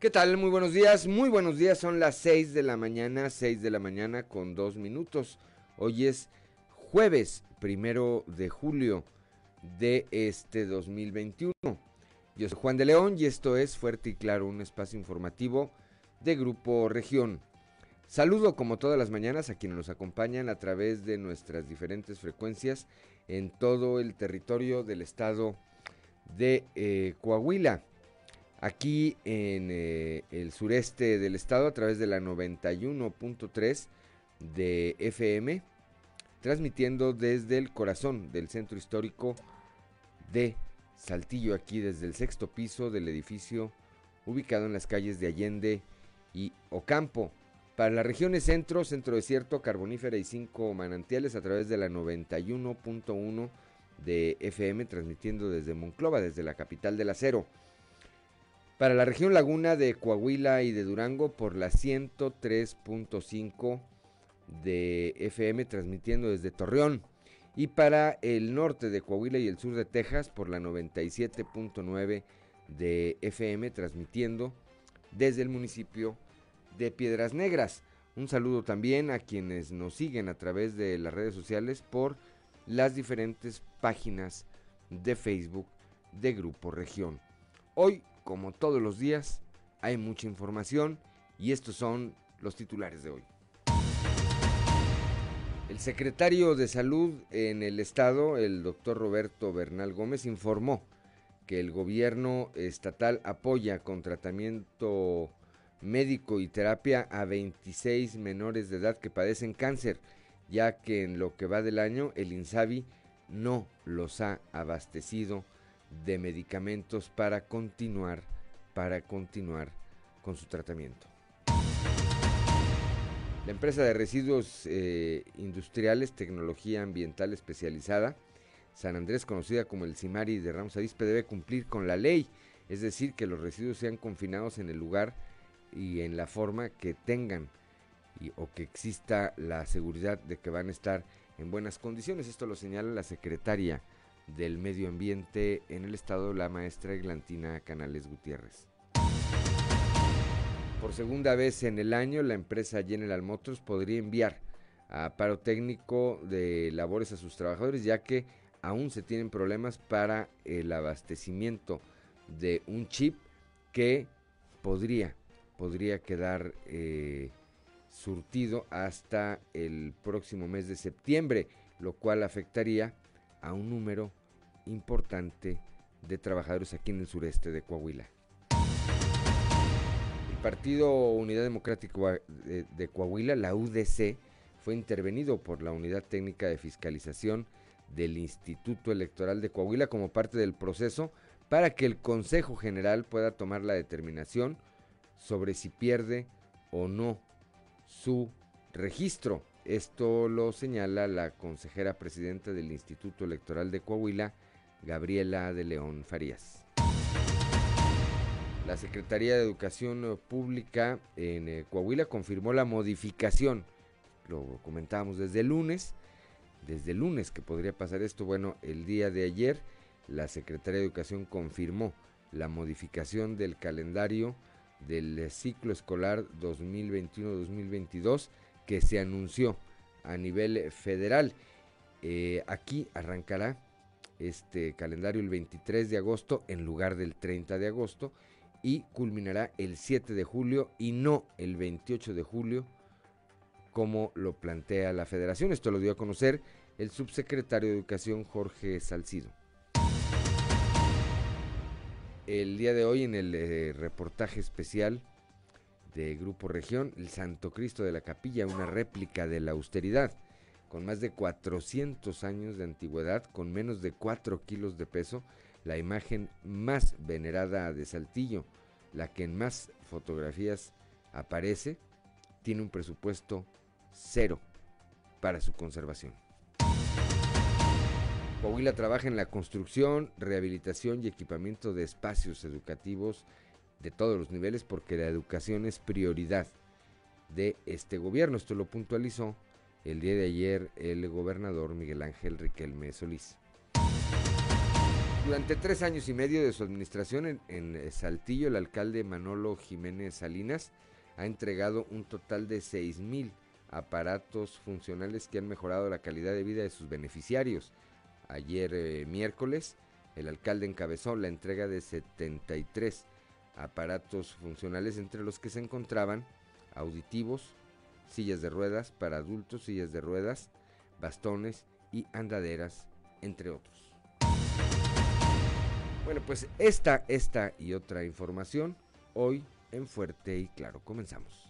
¿Qué tal? Muy buenos días, muy buenos días. Son las 6 de la mañana, 6 de la mañana con dos minutos. Hoy es jueves primero de julio de este 2021. Yo soy Juan de León y esto es Fuerte y Claro, un espacio informativo de Grupo Región. Saludo como todas las mañanas a quienes nos acompañan a través de nuestras diferentes frecuencias en todo el territorio del estado de eh, Coahuila aquí en eh, el sureste del estado a través de la 91.3 de FM, transmitiendo desde el corazón del centro histórico de Saltillo, aquí desde el sexto piso del edificio ubicado en las calles de Allende y Ocampo. Para las regiones centro, centro desierto, carbonífera y cinco manantiales a través de la 91.1 de FM, transmitiendo desde Monclova, desde la capital del acero. Para la región Laguna de Coahuila y de Durango por la 103.5 de FM transmitiendo desde Torreón. Y para el norte de Coahuila y el sur de Texas por la 97.9 de FM transmitiendo desde el municipio de Piedras Negras. Un saludo también a quienes nos siguen a través de las redes sociales por las diferentes páginas de Facebook de Grupo Región. Hoy como todos los días, hay mucha información y estos son los titulares de hoy. El secretario de Salud en el estado, el doctor Roberto Bernal Gómez, informó que el gobierno estatal apoya con tratamiento médico y terapia a 26 menores de edad que padecen cáncer, ya que en lo que va del año el INSABI no los ha abastecido de medicamentos para continuar, para continuar con su tratamiento. La empresa de residuos eh, industriales, tecnología ambiental especializada, San Andrés, conocida como el Cimari de Ramos Arispe, debe cumplir con la ley, es decir, que los residuos sean confinados en el lugar y en la forma que tengan o que exista la seguridad de que van a estar en buenas condiciones. Esto lo señala la secretaria del Medio Ambiente en el estado, la maestra Eglantina Canales Gutiérrez. Por segunda vez en el año, la empresa General Motors podría enviar a paro técnico de labores a sus trabajadores, ya que aún se tienen problemas para el abastecimiento de un chip que podría, podría quedar eh, surtido hasta el próximo mes de septiembre, lo cual afectaría a un número importante de trabajadores aquí en el sureste de Coahuila. El Partido Unidad Democrática de, Coahuila, la UDC, fue intervenido por la Unidad Técnica de Fiscalización del Instituto Electoral de Coahuila como parte del proceso para que el Consejo General pueda tomar la determinación sobre si pierde o no su registro. Esto lo señala la consejera presidenta del Instituto Electoral de Coahuila, Gabriela de León Farías. La Secretaría de Educación Pública en eh, Coahuila confirmó la modificación, lo comentábamos desde lunes, desde lunes que podría pasar esto, bueno, el día de ayer la Secretaría de Educación confirmó la modificación del calendario del ciclo escolar 2021-2022 que se anunció a nivel federal. Eh, aquí arrancará este calendario el 23 de agosto en lugar del 30 de agosto y culminará el 7 de julio y no el 28 de julio como lo plantea la federación. Esto lo dio a conocer el subsecretario de Educación Jorge Salcido. El día de hoy en el eh, reportaje especial de Grupo Región, el Santo Cristo de la Capilla, una réplica de la austeridad con más de 400 años de antigüedad, con menos de 4 kilos de peso, la imagen más venerada de Saltillo, la que en más fotografías aparece, tiene un presupuesto cero para su conservación. Coahuila trabaja en la construcción, rehabilitación y equipamiento de espacios educativos de todos los niveles porque la educación es prioridad de este gobierno. Esto lo puntualizó el día de ayer el gobernador Miguel Ángel Riquelme Solís. Durante tres años y medio de su administración en, en, Saltillo, el alcalde Manolo Jiménez Salinas ha entregado un total de 6 mil aparatos funcionales que han mejorado la calidad de vida de sus beneficiarios. Ayer eh, miércoles, el alcalde encabezó la entrega de 73 aparatos funcionales, entre los que se encontraban auditivos, sillas de ruedas para adultos, sillas de ruedas, bastones y andaderas, entre otros. Bueno, pues esta, esta y otra información hoy en Fuerte y Claro. Comenzamos.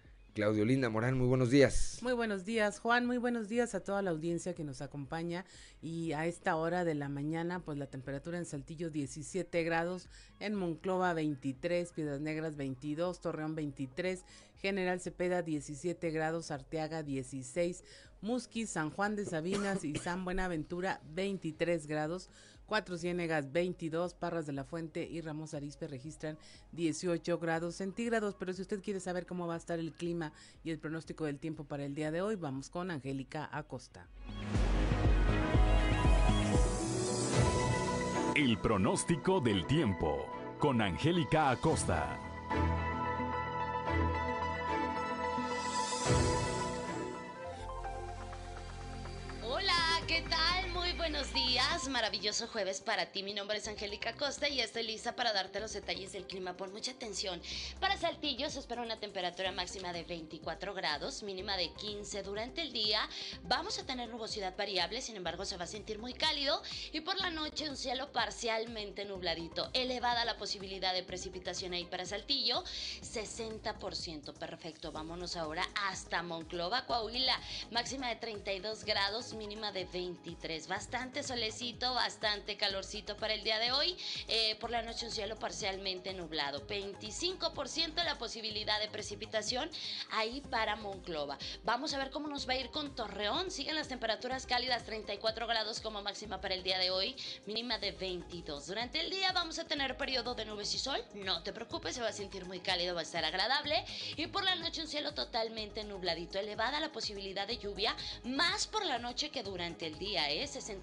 Claudio Linda Morán, muy buenos días. Muy buenos días, Juan, muy buenos días a toda la audiencia que nos acompaña. Y a esta hora de la mañana, pues la temperatura en Saltillo 17 grados, en Monclova 23, Piedras Negras 22, Torreón 23, General Cepeda 17 grados, Arteaga 16, Musquis, San Juan de Sabinas y San Buenaventura 23 grados. Cuatro Ciénegas 22, Parras de la Fuente y Ramos Arispe registran 18 grados centígrados. Pero si usted quiere saber cómo va a estar el clima y el pronóstico del tiempo para el día de hoy, vamos con Angélica Acosta. El pronóstico del tiempo con Angélica Acosta. Días, maravilloso jueves para ti. Mi nombre es Angélica Costa y estoy lista para darte los detalles del clima. Pon mucha atención. Para Saltillo se espera una temperatura máxima de 24 grados, mínima de 15 durante el día. Vamos a tener nubosidad variable, sin embargo se va a sentir muy cálido y por la noche un cielo parcialmente nubladito. Elevada la posibilidad de precipitación ahí para Saltillo, 60%. Perfecto, vámonos ahora hasta Monclova, Coahuila. Máxima de 32 grados, mínima de 23. Bastante bastante bastante calorcito para el día de hoy. Eh, por la noche un cielo parcialmente nublado. 25% la posibilidad de precipitación ahí para Monclova. Vamos a ver cómo nos va a ir con Torreón. Siguen las temperaturas cálidas, 34 grados como máxima para el día de hoy, mínima de 22. Durante el día vamos a tener periodo de nubes y sol. No te preocupes, se va a sentir muy cálido, va a estar agradable. Y por la noche un cielo totalmente nubladito, elevada la posibilidad de lluvia, más por la noche que durante el día, ¿eh? 60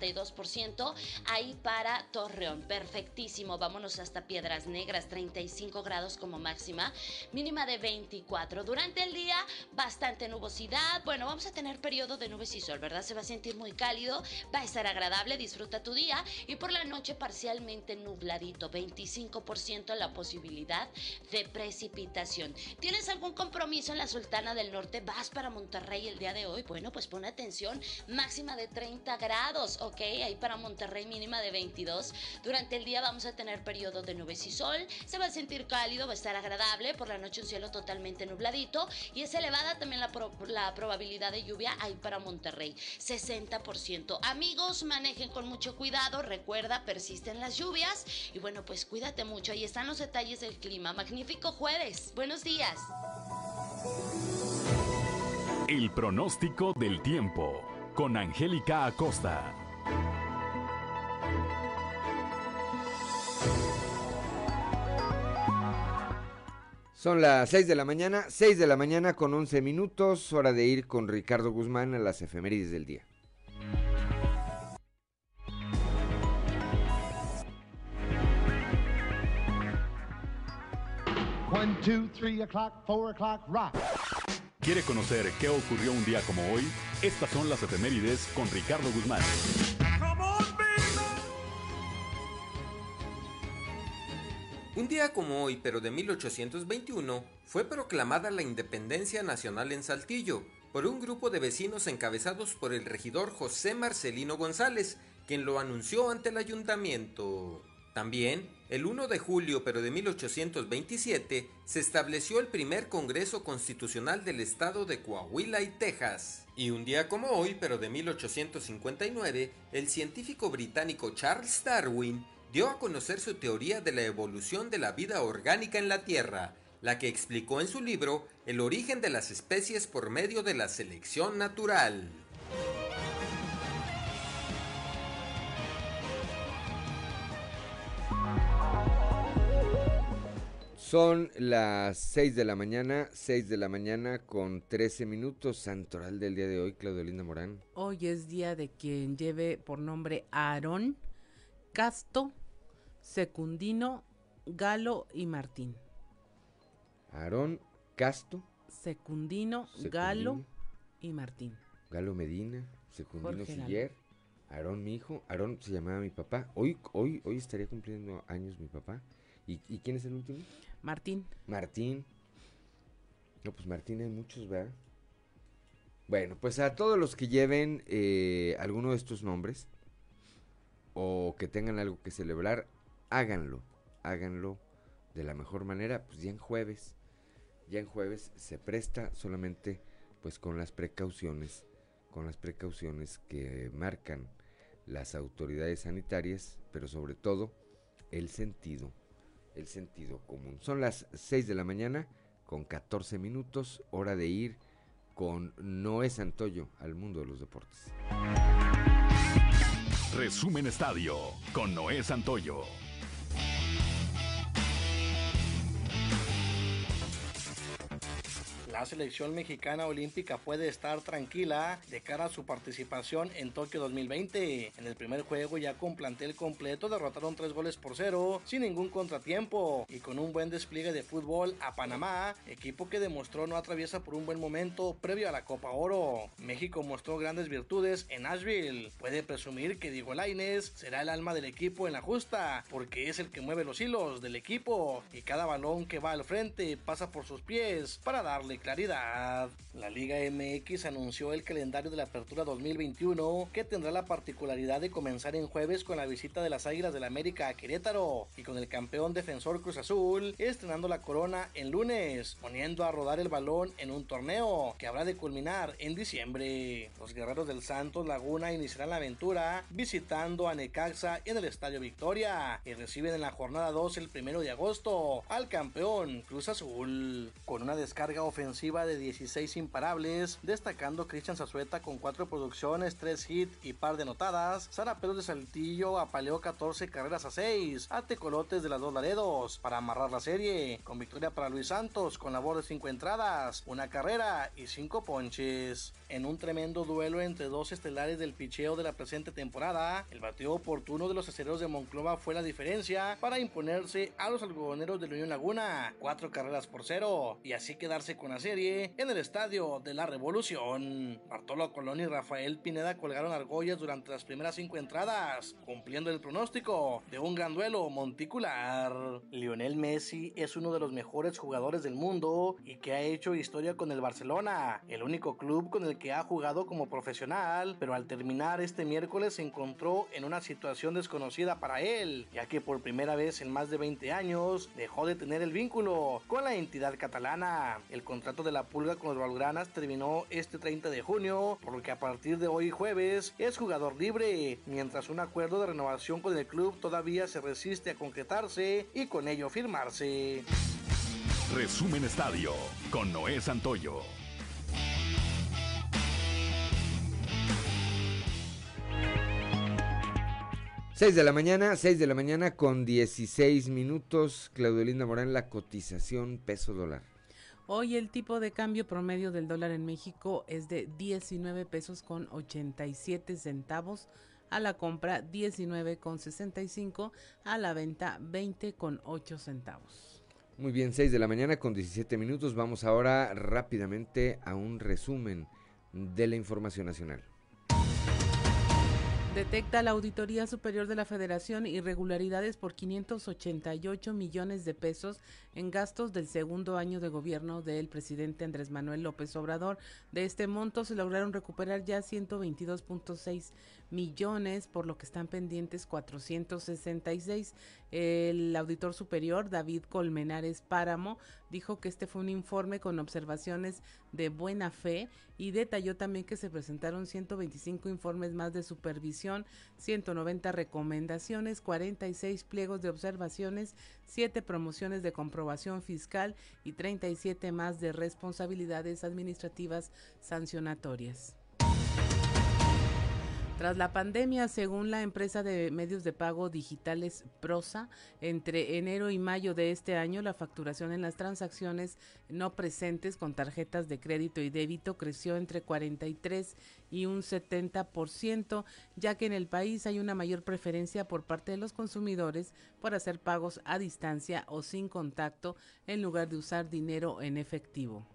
ahí para Torreón. Perfectísimo. Vámonos hasta Piedras Negras, 35 grados como máxima, mínima de 24. Durante el día, bastante nubosidad. Bueno, vamos a tener periodo de nubes y sol, ¿verdad? Se va a sentir muy cálido, va a estar agradable, disfruta tu día. Y por la noche, parcialmente nubladito, 25% la posibilidad de precipitación. ¿Tienes algún compromiso en la Sultana del Norte? ¿Vas para Monterrey el día de hoy? Bueno, pues pon atención, máxima de 30 grados, ¿ok? Ahí para Monterrey mínima de 22. Durante el día vamos a tener periodo de nubes y sol. Se va a sentir cálido, va a estar agradable. Por la noche un cielo totalmente nubladito. Y es elevada también la, la probabilidad de lluvia ahí para Monterrey. 60%. Amigos, manejen con mucho cuidado. Recuerda, persisten las lluvias. Y bueno, pues cuídate mucho. Ahí están los detalles del clima. Magnífico jueves. Buenos días. El pronóstico del tiempo con Angélica Acosta. Son las 6 de la mañana, 6 de la mañana con 11 minutos, hora de ir con Ricardo Guzmán a las efemérides del día. ¿Quiere conocer qué ocurrió un día como hoy? Estas son las efemérides con Ricardo Guzmán. Un día como hoy, pero de 1821, fue proclamada la independencia nacional en Saltillo por un grupo de vecinos encabezados por el regidor José Marcelino González, quien lo anunció ante el ayuntamiento. También, el 1 de julio pero de 1827, se estableció el primer Congreso Constitucional del Estado de Coahuila y Texas. Y un día como hoy, pero de 1859, el científico británico Charles Darwin dio a conocer su teoría de la evolución de la vida orgánica en la Tierra, la que explicó en su libro El origen de las especies por medio de la selección natural. Son las 6 de la mañana, 6 de la mañana con 13 minutos, santoral del día de hoy, Claudio Linda Morán. Hoy es día de quien lleve por nombre Aarón, Casto, Secundino, Galo y Martín. Aarón, Casto. Secundino, Galo y Martín. Galo Medina, Secundino Siller, Aarón mi hijo, Aarón se llamaba mi papá. Hoy, hoy, hoy estaría cumpliendo años mi papá. ¿Y, ¿Y quién es el último? Martín. Martín. No, pues Martín hay muchos, ¿verdad? Bueno, pues a todos los que lleven eh, alguno de estos nombres o que tengan algo que celebrar, háganlo, háganlo de la mejor manera, pues ya en jueves, ya en jueves se presta solamente pues con las precauciones, con las precauciones que marcan las autoridades sanitarias, pero sobre todo el sentido el sentido común. Son las 6 de la mañana con 14 minutos, hora de ir con Noé Santoyo al mundo de los deportes. Resumen Estadio con Noé Santoyo. La selección mexicana olímpica puede estar tranquila de cara a su participación en Tokio 2020. En el primer juego ya con plantel completo derrotaron tres goles por cero sin ningún contratiempo y con un buen despliegue de fútbol a Panamá, equipo que demostró no atraviesa por un buen momento previo a la Copa Oro. México mostró grandes virtudes en Nashville. Puede presumir que Diego Lainez será el alma del equipo en la justa porque es el que mueve los hilos del equipo y cada balón que va al frente pasa por sus pies para darle la Liga MX anunció el calendario de la Apertura 2021 que tendrá la particularidad de comenzar en jueves con la visita de las Águilas del la América a Querétaro y con el campeón defensor Cruz Azul estrenando la corona en lunes, poniendo a rodar el balón en un torneo que habrá de culminar en diciembre. Los guerreros del Santos Laguna iniciarán la aventura visitando a Necaxa en el Estadio Victoria y reciben en la jornada 2 el primero de agosto al campeón Cruz Azul con una descarga ofensiva de 16 imparables, destacando Cristian Zazueta con 4 producciones, 3 hits y par de notadas. Sara Pedro de Saltillo apaleó 14 carreras a 6 a Tecolotes de las dos Laredos para amarrar la serie, con victoria para Luis Santos con labor de 5 entradas, una carrera y 5 ponches. En un tremendo duelo entre dos estelares del picheo de la presente temporada, el bateo oportuno de los acereros de Monclova fue la diferencia para imponerse a los algodoneros de la Unión Laguna, 4 carreras por 0 y así quedarse con la en el Estadio de la Revolución. Bartolo Colón y Rafael Pineda colgaron argollas durante las primeras cinco entradas, cumpliendo el pronóstico de un gran duelo monticular. Lionel Messi es uno de los mejores jugadores del mundo y que ha hecho historia con el Barcelona, el único club con el que ha jugado como profesional, pero al terminar este miércoles se encontró en una situación desconocida para él, ya que por primera vez en más de 20 años dejó de tener el vínculo con la entidad catalana. El contrato de la Pulga con los Valgranas terminó este 30 de junio, por lo que a partir de hoy jueves es jugador libre, mientras un acuerdo de renovación con el club todavía se resiste a concretarse y con ello firmarse. Resumen Estadio con Noé Santoyo. Seis de la mañana, 6 de la mañana con 16 minutos. Claudio Linda Morán, la cotización peso dólar. Hoy el tipo de cambio promedio del dólar en México es de 19 pesos con 87 centavos a la compra 19 con 65 a la venta 20 con 8 centavos. Muy bien, 6 de la mañana con 17 minutos. Vamos ahora rápidamente a un resumen de la información nacional. Detecta la Auditoría Superior de la Federación irregularidades por 588 millones de pesos en gastos del segundo año de gobierno del presidente Andrés Manuel López Obrador. De este monto se lograron recuperar ya 122.6 millones, por lo que están pendientes 466. El auditor superior, David Colmenares Páramo, dijo que este fue un informe con observaciones de buena fe y detalló también que se presentaron 125 informes más de supervisión, 190 recomendaciones, 46 pliegos de observaciones, 7 promociones de comprobación fiscal y 37 más de responsabilidades administrativas sancionatorias. Tras la pandemia, según la empresa de medios de pago digitales Prosa, entre enero y mayo de este año la facturación en las transacciones no presentes con tarjetas de crédito y débito creció entre 43 y un 70%, ya que en el país hay una mayor preferencia por parte de los consumidores por hacer pagos a distancia o sin contacto en lugar de usar dinero en efectivo.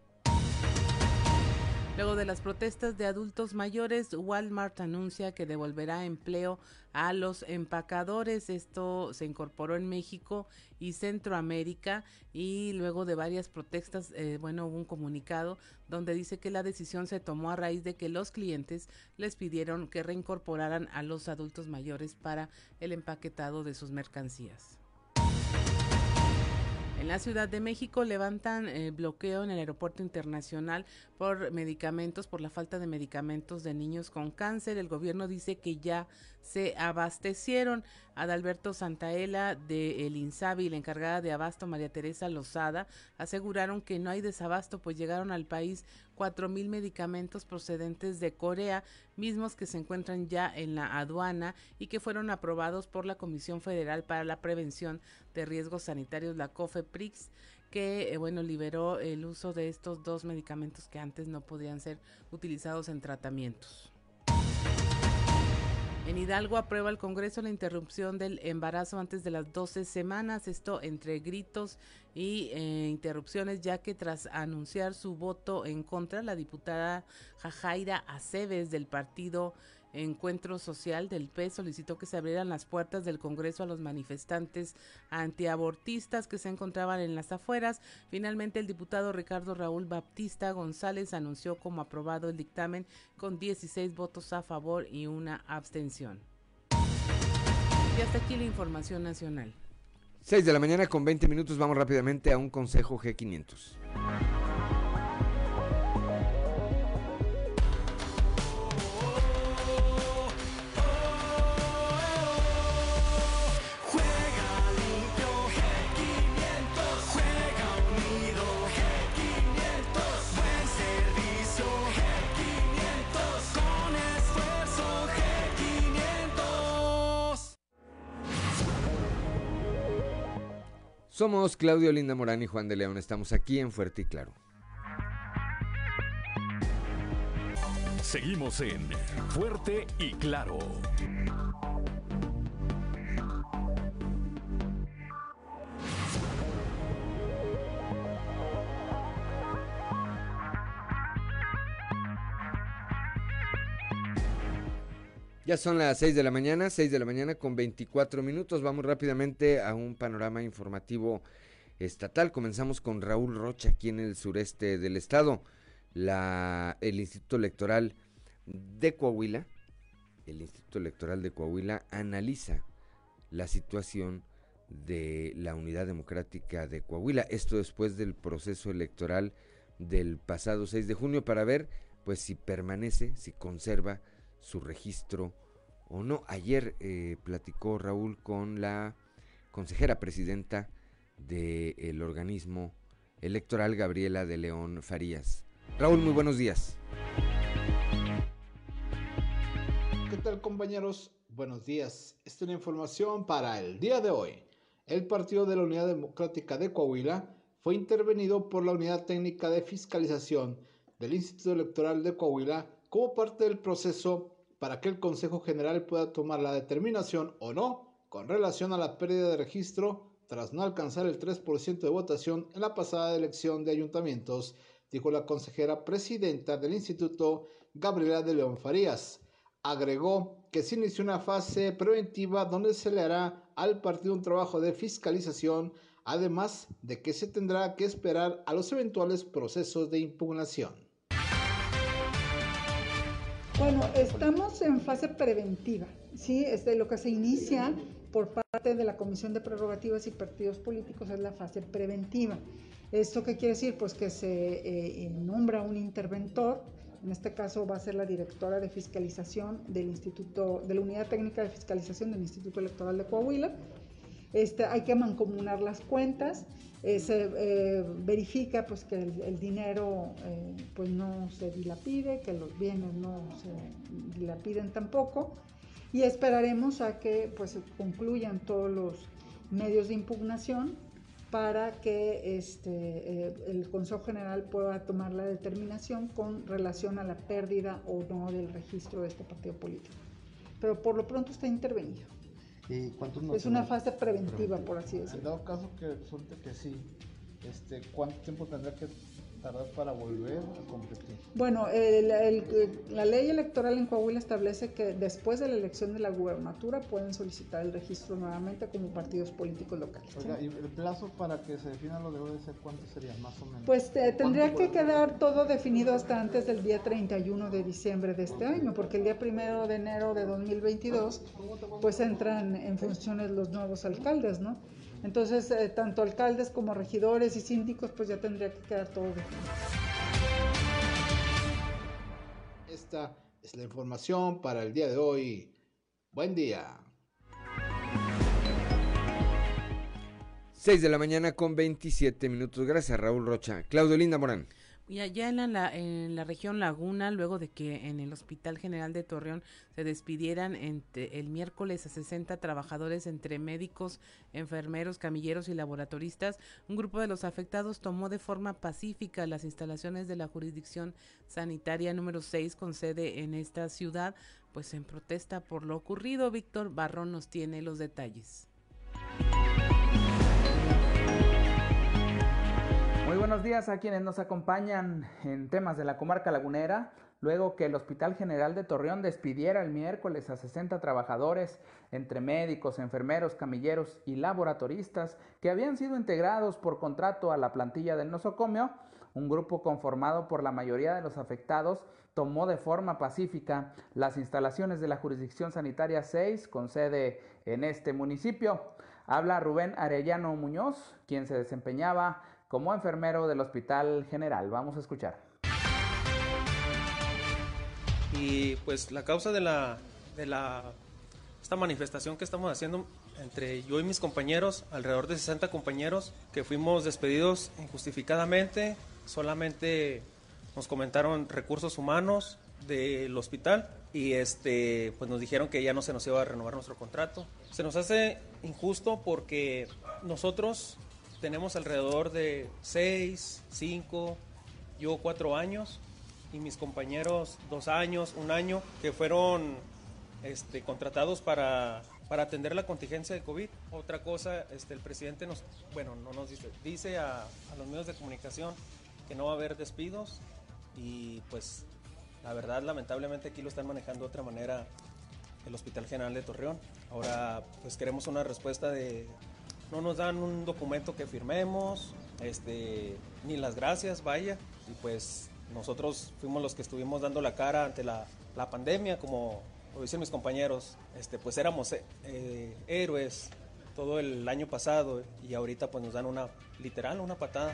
Luego de las protestas de adultos mayores, Walmart anuncia que devolverá empleo a los empacadores. Esto se incorporó en México y Centroamérica y luego de varias protestas, eh, bueno, hubo un comunicado donde dice que la decisión se tomó a raíz de que los clientes les pidieron que reincorporaran a los adultos mayores para el empaquetado de sus mercancías. En la Ciudad de México levantan eh, bloqueo en el aeropuerto internacional por medicamentos, por la falta de medicamentos de niños con cáncer. El gobierno dice que ya se abastecieron. Adalberto Santaella de El Insabi, la encargada de abasto María Teresa Lozada, aseguraron que no hay desabasto, pues llegaron al país cuatro mil medicamentos procedentes de Corea, mismos que se encuentran ya en la aduana y que fueron aprobados por la Comisión Federal para la Prevención de Riesgos Sanitarios, la COFEPRIX que eh, bueno liberó el uso de estos dos medicamentos que antes no podían ser utilizados en tratamientos. En Hidalgo aprueba el Congreso la interrupción del embarazo antes de las 12 semanas, esto entre gritos y eh, interrupciones, ya que tras anunciar su voto en contra, la diputada Jajaira Aceves del partido Encuentro Social del PES solicitó que se abrieran las puertas del Congreso a los manifestantes antiabortistas que se encontraban en las afueras. Finalmente, el diputado Ricardo Raúl Baptista González anunció como aprobado el dictamen con 16 votos a favor y una abstención. Y hasta aquí la información nacional. 6 de la mañana con 20 minutos, vamos rápidamente a un consejo G500. Somos Claudio Linda Morán y Juan de León. Estamos aquí en Fuerte y Claro. Seguimos en Fuerte y Claro. Ya son las 6 de la mañana, 6 de la mañana con 24 minutos. Vamos rápidamente a un panorama informativo estatal. Comenzamos con Raúl Rocha aquí en el sureste del estado. La, el Instituto Electoral de Coahuila, el Instituto Electoral de Coahuila analiza la situación de la Unidad Democrática de Coahuila. Esto después del proceso electoral del pasado 6 de junio para ver pues si permanece, si conserva su registro o no. Ayer eh, platicó Raúl con la consejera presidenta del organismo electoral, Gabriela de León Farías. Raúl, muy buenos días. ¿Qué tal compañeros? Buenos días. Esta es la información para el día de hoy. El Partido de la Unidad Democrática de Coahuila fue intervenido por la Unidad Técnica de Fiscalización del Instituto Electoral de Coahuila como parte del proceso para que el Consejo General pueda tomar la determinación o no con relación a la pérdida de registro tras no alcanzar el 3% de votación en la pasada elección de ayuntamientos, dijo la consejera presidenta del instituto, Gabriela de León Farías. Agregó que se inició una fase preventiva donde se le hará al partido un trabajo de fiscalización, además de que se tendrá que esperar a los eventuales procesos de impugnación. Bueno, estamos en fase preventiva, ¿sí? Es de lo que se inicia por parte de la Comisión de Prerrogativas y Partidos Políticos es la fase preventiva. ¿Esto qué quiere decir? Pues que se eh, nombra un interventor, en este caso va a ser la directora de fiscalización del Instituto, de la Unidad Técnica de Fiscalización del Instituto Electoral de Coahuila. Este, hay que mancomunar las cuentas, eh, se eh, verifica pues que el, dinero pues no se dilapide, que los bienes no se dilapiden tampoco y esperaremos a que pues concluyan todos los medios de impugnación para que este, eh, el Consejo General pueda tomar la determinación con relación a la pérdida o no del registro de este partido político. Pero por lo pronto está intervenido. ¿Y cuántos es una fase preventiva, por así decirlo. En dado caso que resulte que sí, este, ¿cuánto tiempo tendrá que tardar para volver a competir? Bueno, la ley electoral en Coahuila establece que después de la elección de la gubernatura pueden solicitar el registro nuevamente como partidos políticos locales. Oiga, ¿y el plazo para que se defina lo de ODS cuánto sería, más o menos? Pues eh, tendría que quedar todo definido hasta antes del día 31 de diciembre de este año, porque el día primero de enero de 2022 pues entran en funciones los nuevos alcaldes, ¿no? Entonces, eh, tanto alcaldes como regidores y síndicos, pues ya tendría que quedar todo definido. Esta es la información para el día de hoy. Buen día. 6 de la mañana con 27 minutos. Gracias, Raúl Rocha. Claudio Linda Morán. Y allá en la, región Laguna, luego de que en el Hospital General de Torreón se despidieran el miércoles a 60 trabajadores entre médicos, enfermeros, camilleros y laboratoristas, un grupo de los afectados tomó de forma pacífica las instalaciones de la jurisdicción sanitaria número 6 con sede en esta ciudad, pues en protesta por lo ocurrido. Víctor Barrón nos tiene los detalles. Buenos días a quienes nos acompañan en temas de la comarca lagunera. Luego que el Hospital General de Torreón despidiera el miércoles a 60 trabajadores, entre médicos, enfermeros, camilleros y laboratoristas, que habían sido integrados por contrato a la plantilla del nosocomio, un grupo conformado por la mayoría de los afectados tomó de forma pacífica las instalaciones de la jurisdicción sanitaria 6 con sede en este municipio. Habla Rubén Arellano Muñoz, quien se desempeñaba como enfermero del Hospital General. Vamos a escuchar. Y pues la causa de la, de la esta manifestación que estamos haciendo entre yo y mis compañeros, alrededor de 60 compañeros que fuimos despedidos injustificadamente, solamente nos comentaron recursos humanos del hospital y este pues nos dijeron que ya no se nos iba a renovar nuestro contrato. Se nos hace injusto porque nosotros tenemos alrededor de 6, 5, yo 4 años y mis compañeros 2 años, un año, que fueron este, contratados para, para atender la contingencia de COVID. Otra cosa, este, el presidente nos, bueno, no nos dice, dice a, a los medios de comunicación que no va a haber despidos y pues la verdad lamentablemente aquí lo están manejando de otra manera el Hospital General de Torreón. Ahora pues queremos una respuesta de, no nos dan un documento que firmemos, este, ni las gracias, vaya. Y pues nosotros fuimos los que estuvimos dando la cara ante la, pandemia, como lo dicen mis compañeros, este, pues éramos eh, héroes todo el año pasado y ahorita pues nos dan una, literal, una patada.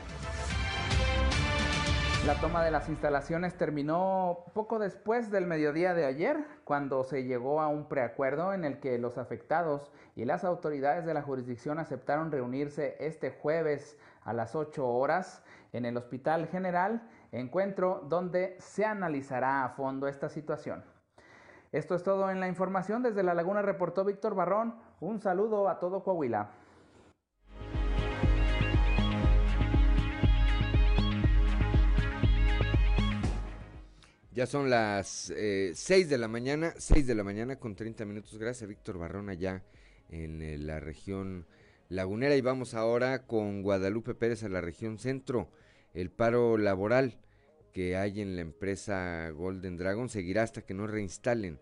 La toma de las instalaciones terminó poco después del mediodía de ayer, cuando se llegó a un preacuerdo en el que los afectados y las autoridades de la jurisdicción aceptaron reunirse este jueves a las 8 horas en el Hospital General, encuentro donde se analizará a fondo esta situación. Esto es todo en la información. Desde La Laguna reportó Víctor Barrón. Un saludo a todo Coahuila. Ya son las eh, 6 de la mañana, 6 de la mañana con 30 minutos. Gracias Víctor Barrón allá en eh, la región lagunera. Y vamos ahora con Guadalupe Pérez a la región centro. El paro laboral que hay en la empresa Golden Dragon seguirá hasta que no reinstalen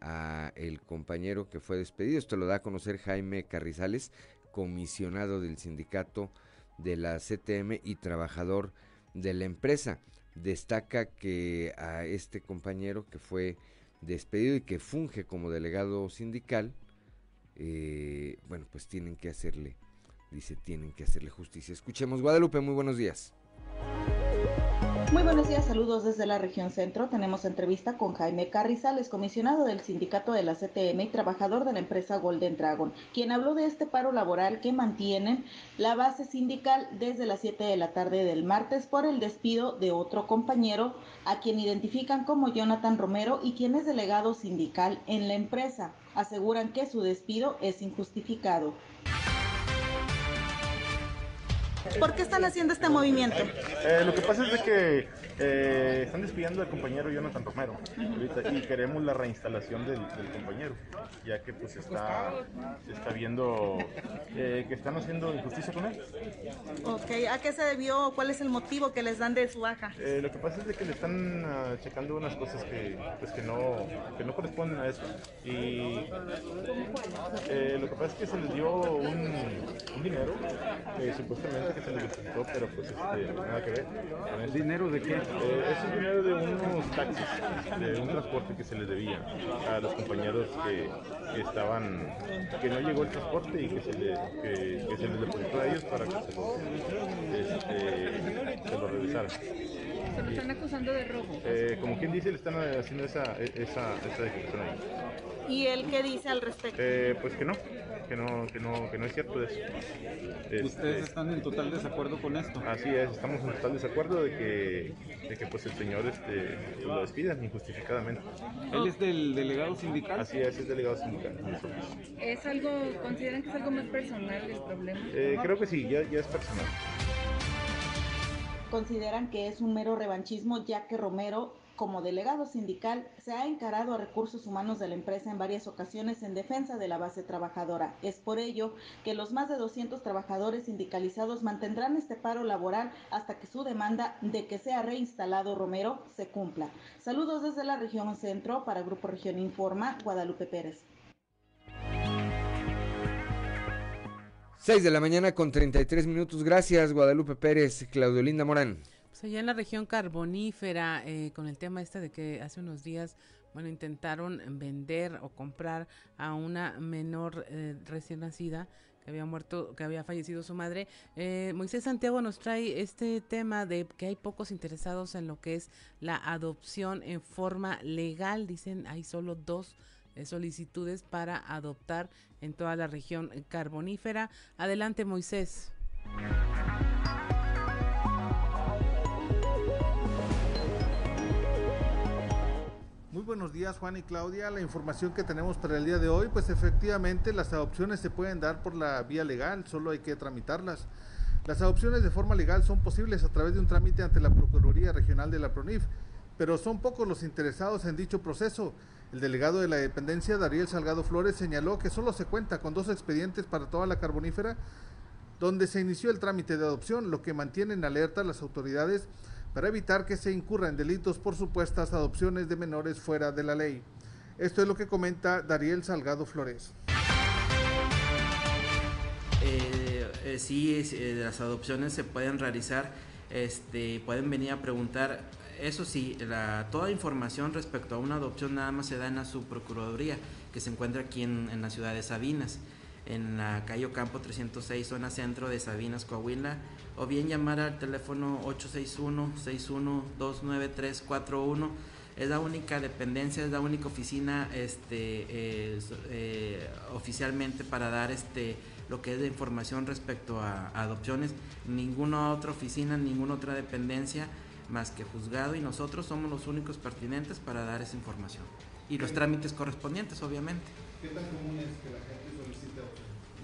a el compañero que fue despedido. Esto lo da a conocer Jaime Carrizales, comisionado del sindicato de la CTM y trabajador de la empresa destaca que a este compañero que fue despedido y que funge como delegado sindical, eh, bueno, pues tienen que hacerle, dice, tienen que hacerle justicia. Escuchemos Guadalupe, muy buenos días. Muy buenos días, saludos desde la región centro. Tenemos entrevista con Jaime Carrizales, comisionado del sindicato de la CTM y trabajador de la empresa Golden Dragon, quien habló de este paro laboral que mantienen la base sindical desde las 7 de la tarde del martes por el despido de otro compañero, a quien identifican como Jonathan Romero y quien es delegado sindical en la empresa. Aseguran que su despido es injustificado. ¿Por qué están haciendo este movimiento? Eh, lo que pasa es que eh, están despidiendo al compañero Jonathan Romero ahorita, y queremos la reinstalación del, del compañero, ya que pues está, está viendo eh, que están haciendo injusticia con él. Ok, ¿a qué se debió? ¿Cuál es el motivo que les dan de su baja? Eh, lo que pasa es de que le están uh, checando unas cosas que, pues, que, no, que no corresponden a eso. Y eh, lo que pasa es que se les dio un, un dinero, supuestamente que se les depositó, pero pues este, nada que ver. ¿El dinero de qué? Eh, ese es dinero de unos taxis, de un transporte que se les debía a los compañeros que, que estaban, que no llegó el transporte y que se, le, que, que se les depositó a ellos para que se lo, este, se lo revisaran. ¿Se lo están acusando de robo? Eh, como quien dice, le están haciendo esa, esa, esa declaración ahí. ¿Y él qué dice al respecto? Eh, pues que no, que no, que no, que no es cierto eso. Este, ¿Ustedes están en total desacuerdo con esto? Así es, estamos en total desacuerdo de que, de que pues el señor este, lo despidan injustificadamente. ¿Él es del delegado sindical? Así es, es delegado sindical. ¿Es algo, consideran que es algo más personal el problema? Eh, creo que sí, ya, ya es personal. Consideran que es un mero revanchismo ya que Romero como delegado sindical, se ha encarado a recursos humanos de la empresa en varias ocasiones en defensa de la base trabajadora. Es por ello que los más de 200 trabajadores sindicalizados mantendrán este paro laboral hasta que su demanda de que sea reinstalado Romero se cumpla. Saludos desde la región centro para Grupo Región Informa, Guadalupe Pérez. 6 de la mañana con 33 minutos. Gracias, Guadalupe Pérez, Claudio Linda Morán. Allá en la región carbonífera, eh, con el tema este de que hace unos días, bueno, intentaron vender o comprar a una menor eh, recién nacida que había muerto, que había fallecido su madre. Eh, Moisés Santiago nos trae este tema de que hay pocos interesados en lo que es la adopción en forma legal. Dicen hay solo dos solicitudes para adoptar en toda la región carbonífera. Adelante, Moisés. Muy buenos días Juan y Claudia. La información que tenemos para el día de hoy, pues efectivamente las adopciones se pueden dar por la vía legal, solo hay que tramitarlas. Las adopciones de forma legal son posibles a través de un trámite ante la Procuraduría Regional de la PRONIF, pero son pocos los interesados en dicho proceso. El delegado de la dependencia, Dariel Salgado Flores, señaló que solo se cuenta con dos expedientes para toda la carbonífera, donde se inició el trámite de adopción, lo que mantiene en alerta las autoridades para evitar que se incurra en delitos por supuestas adopciones de menores fuera de la ley. Esto es lo que comenta Dariel Salgado Flores. Eh, eh, sí, eh, las adopciones se pueden realizar, este, pueden venir a preguntar. Eso sí, la, toda información respecto a una adopción nada más se da en la subprocuraduría, que se encuentra aquí en la ciudad de Sabinas, en la calle Ocampo 306, zona centro de Sabinas, Coahuila, o bien llamar al teléfono 861-6129341. Es la única dependencia, es la única oficina este, eh, eh, oficialmente para dar este, lo que es de información respecto a, a, adopciones. Ninguna otra oficina, ninguna otra dependencia más que juzgado y nosotros somos los únicos pertinentes para dar esa información. Y los trámites correspondientes, obviamente. ¿Qué tan común es que la gente?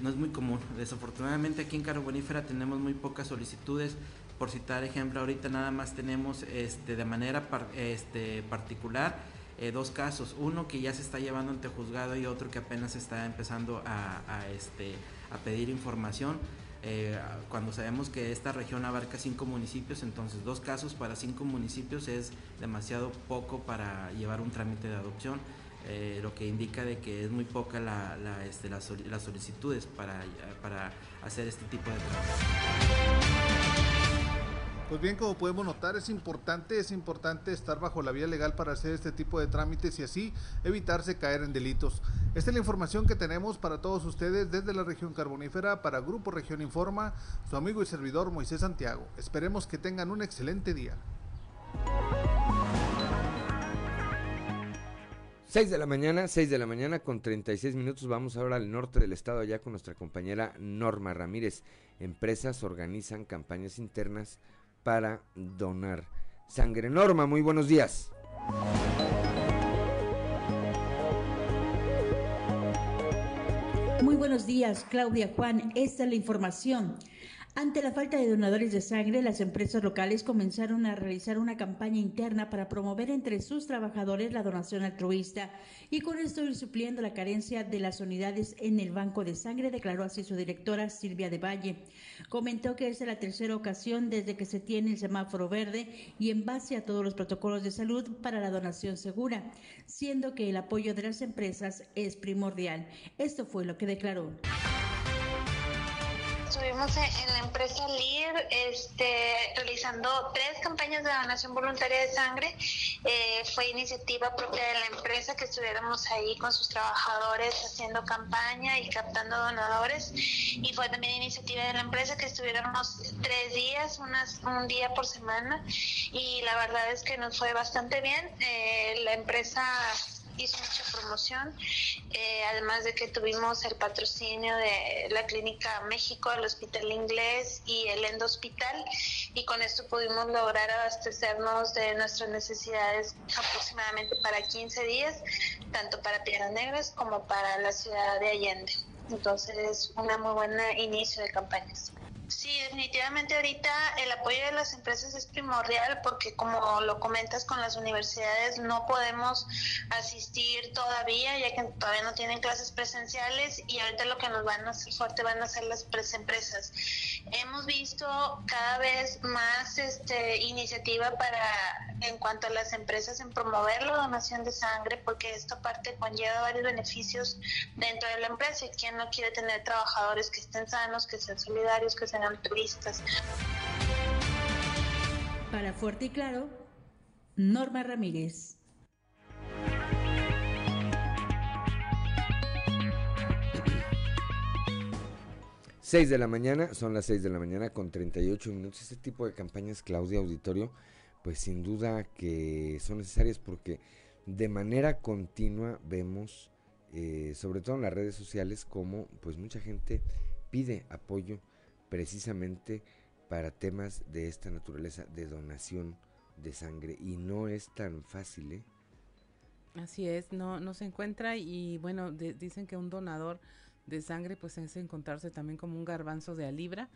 No es muy común. Desafortunadamente aquí en Carbonífera tenemos muy pocas solicitudes. Por citar ejemplo, ahorita nada más tenemos este, de manera este, particular eh, dos casos. Uno que ya se está llevando ante juzgado y otro que apenas está empezando a, a, este, a pedir información. Eh, cuando sabemos que esta región abarca cinco municipios, entonces dos casos para cinco municipios es demasiado poco para llevar un trámite de adopción. Eh, lo que indica de que es muy poca la, la, este, las solicitudes para, para, hacer este tipo de trámites. Pues bien, como podemos notar, es importante, es importante estar bajo la vía legal para hacer este tipo de trámites y así evitarse caer en delitos. Esta es la información que tenemos para todos ustedes desde la región carbonífera para Grupo Región Informa, su amigo y servidor Moisés Santiago. Esperemos que tengan un excelente día. 6 de la mañana, 6 de la mañana con 36 minutos. Vamos ahora al norte del estado, allá con nuestra compañera Norma Ramírez. Empresas organizan campañas internas para donar sangre. Norma, muy buenos días. Muy buenos días, Claudia Juan. Esta es la información. Ante la falta de donadores de sangre, las empresas locales comenzaron a realizar una campaña interna para promover entre sus trabajadores la donación altruista y con esto ir supliendo la carencia de las unidades en el banco de sangre, declaró así su directora Silvia de Valle. Comentó que es la tercera ocasión desde que se tiene el semáforo verde y en base a todos los protocolos de salud para la donación segura, siendo que el apoyo de las empresas es primordial. Esto fue lo que declaró estuvimos en la empresa LIR este, realizando tres campañas de donación voluntaria de sangre. Eh, fue iniciativa propia de la empresa que estuviéramos ahí con sus trabajadores haciendo campaña y captando donadores. Y fue también iniciativa de la empresa que estuviéramos tres días, unas, un día por semana. Y la verdad es que nos fue bastante bien. Eh, la empresa hizo mucha promoción, eh, además de que tuvimos el patrocinio de la Clínica México, el Hospital Inglés y el Endo Hospital, y con esto pudimos lograr abastecernos de nuestras necesidades aproximadamente para 15 días, tanto para Piedras Negras como para la ciudad de Allende. Entonces, es una muy buena inicio de campañas. Sí, definitivamente ahorita el apoyo de las empresas es primordial porque como lo comentas con las universidades no podemos asistir todavía ya que todavía no tienen clases presenciales y ahorita lo que nos van a hacer fuerte van a ser las empresas. Hemos visto cada vez más este iniciativa para en cuanto a las empresas en promover la donación de sangre porque esta parte conlleva varios beneficios dentro de la empresa y quien no quiere tener trabajadores que estén sanos, que sean solidarios, que sean turistas. Para Fuerte y Claro, Norma Ramírez. Seis de la mañana, son las seis de la mañana con 38 minutos. Este tipo de campañas, Claudia Auditorio, pues sin duda que son necesarias porque de manera continua vemos, eh, sobre todo en las redes sociales, como pues mucha gente pide apoyo precisamente para temas de esta naturaleza de donación de sangre y no es tan fácil, ¿eh? Así es, no, no se encuentra y bueno, dicen que un donador de sangre pues es encontrarse también como un garbanzo de a libra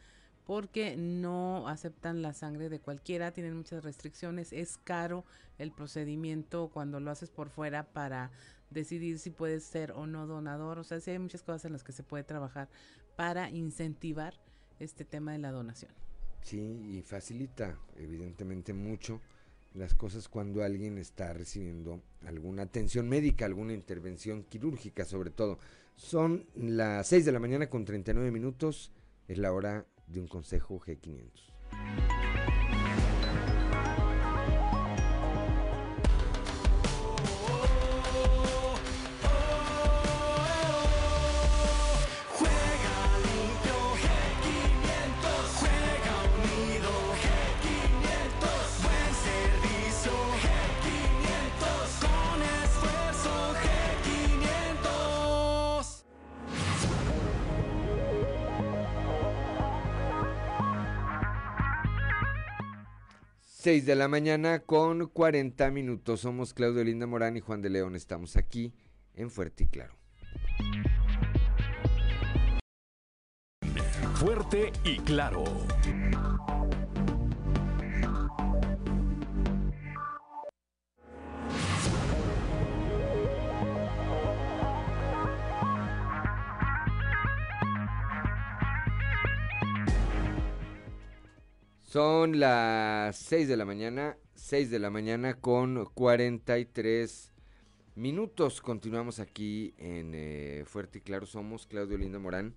porque no aceptan la sangre de cualquiera, tienen muchas restricciones, es caro el procedimiento cuando lo haces por fuera para decidir si puedes ser o no donador, o sea, sí hay muchas cosas en las que se puede trabajar para incentivar este tema de la donación. Sí, y facilita evidentemente mucho las cosas cuando alguien está recibiendo alguna atención médica, alguna intervención quirúrgica sobre todo. Son las 6 de la mañana con 39 minutos, es la hora de un consejo G500. 6 de la mañana con 40 minutos. Somos Claudio Linda Morán y Juan de León. Estamos aquí en Fuerte y Claro. Fuerte y Claro. Son las 6 de la mañana, 6 de la mañana con 43 minutos. Continuamos aquí en eh, Fuerte y Claro. Somos Claudio Linda Morán,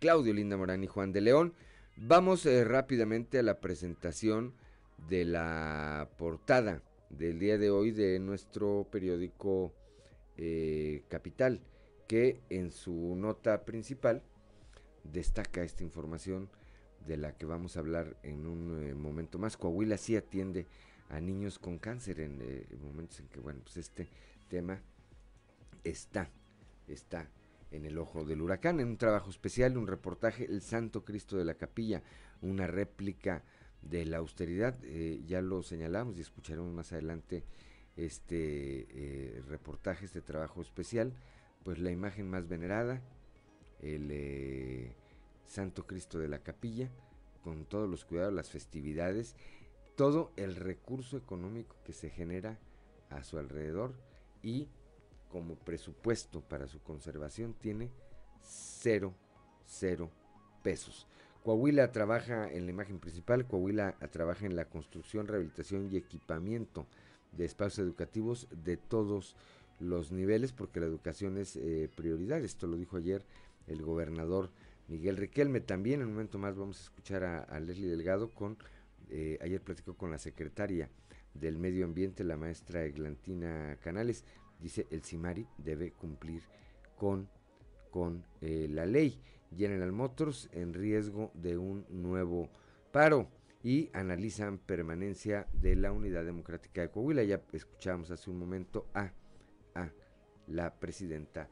Claudio Linda Morán y Juan de León. Vamos eh, rápidamente a la presentación de la portada del día de hoy de nuestro periódico eh, Capital, que en su nota principal destaca esta información de la que vamos a hablar en un eh, momento más. Coahuila sí atiende a niños con cáncer en momentos en que, bueno, pues este tema está, está en el ojo del huracán, en un trabajo especial, un reportaje, El Santo Cristo de la Capilla, una réplica de la austeridad, eh, ya lo señalamos y escucharemos más adelante este eh, reportaje, este trabajo especial, pues la imagen más venerada, el eh, Santo Cristo de la Capilla, con todos los cuidados, las festividades, todo el recurso económico que se genera a su alrededor y como presupuesto para su conservación tiene cero, cero pesos. Coahuila trabaja en la imagen principal, Coahuila trabaja en la construcción, rehabilitación y equipamiento de espacios educativos de todos los niveles, porque la educación es eh, prioridad. Esto lo dijo ayer el gobernador Miguel Riquelme. También en un momento más vamos a escuchar a, Leslie Delgado con, eh, ayer platicó con la secretaria del Medio Ambiente, la maestra Eglantina Canales dice el CIMARI debe cumplir con, con eh, la ley. General Motors en riesgo de un nuevo paro y analizan permanencia de la Unidad Democrática de Coahuila. Ya escuchamos hace un momento a, a la presidenta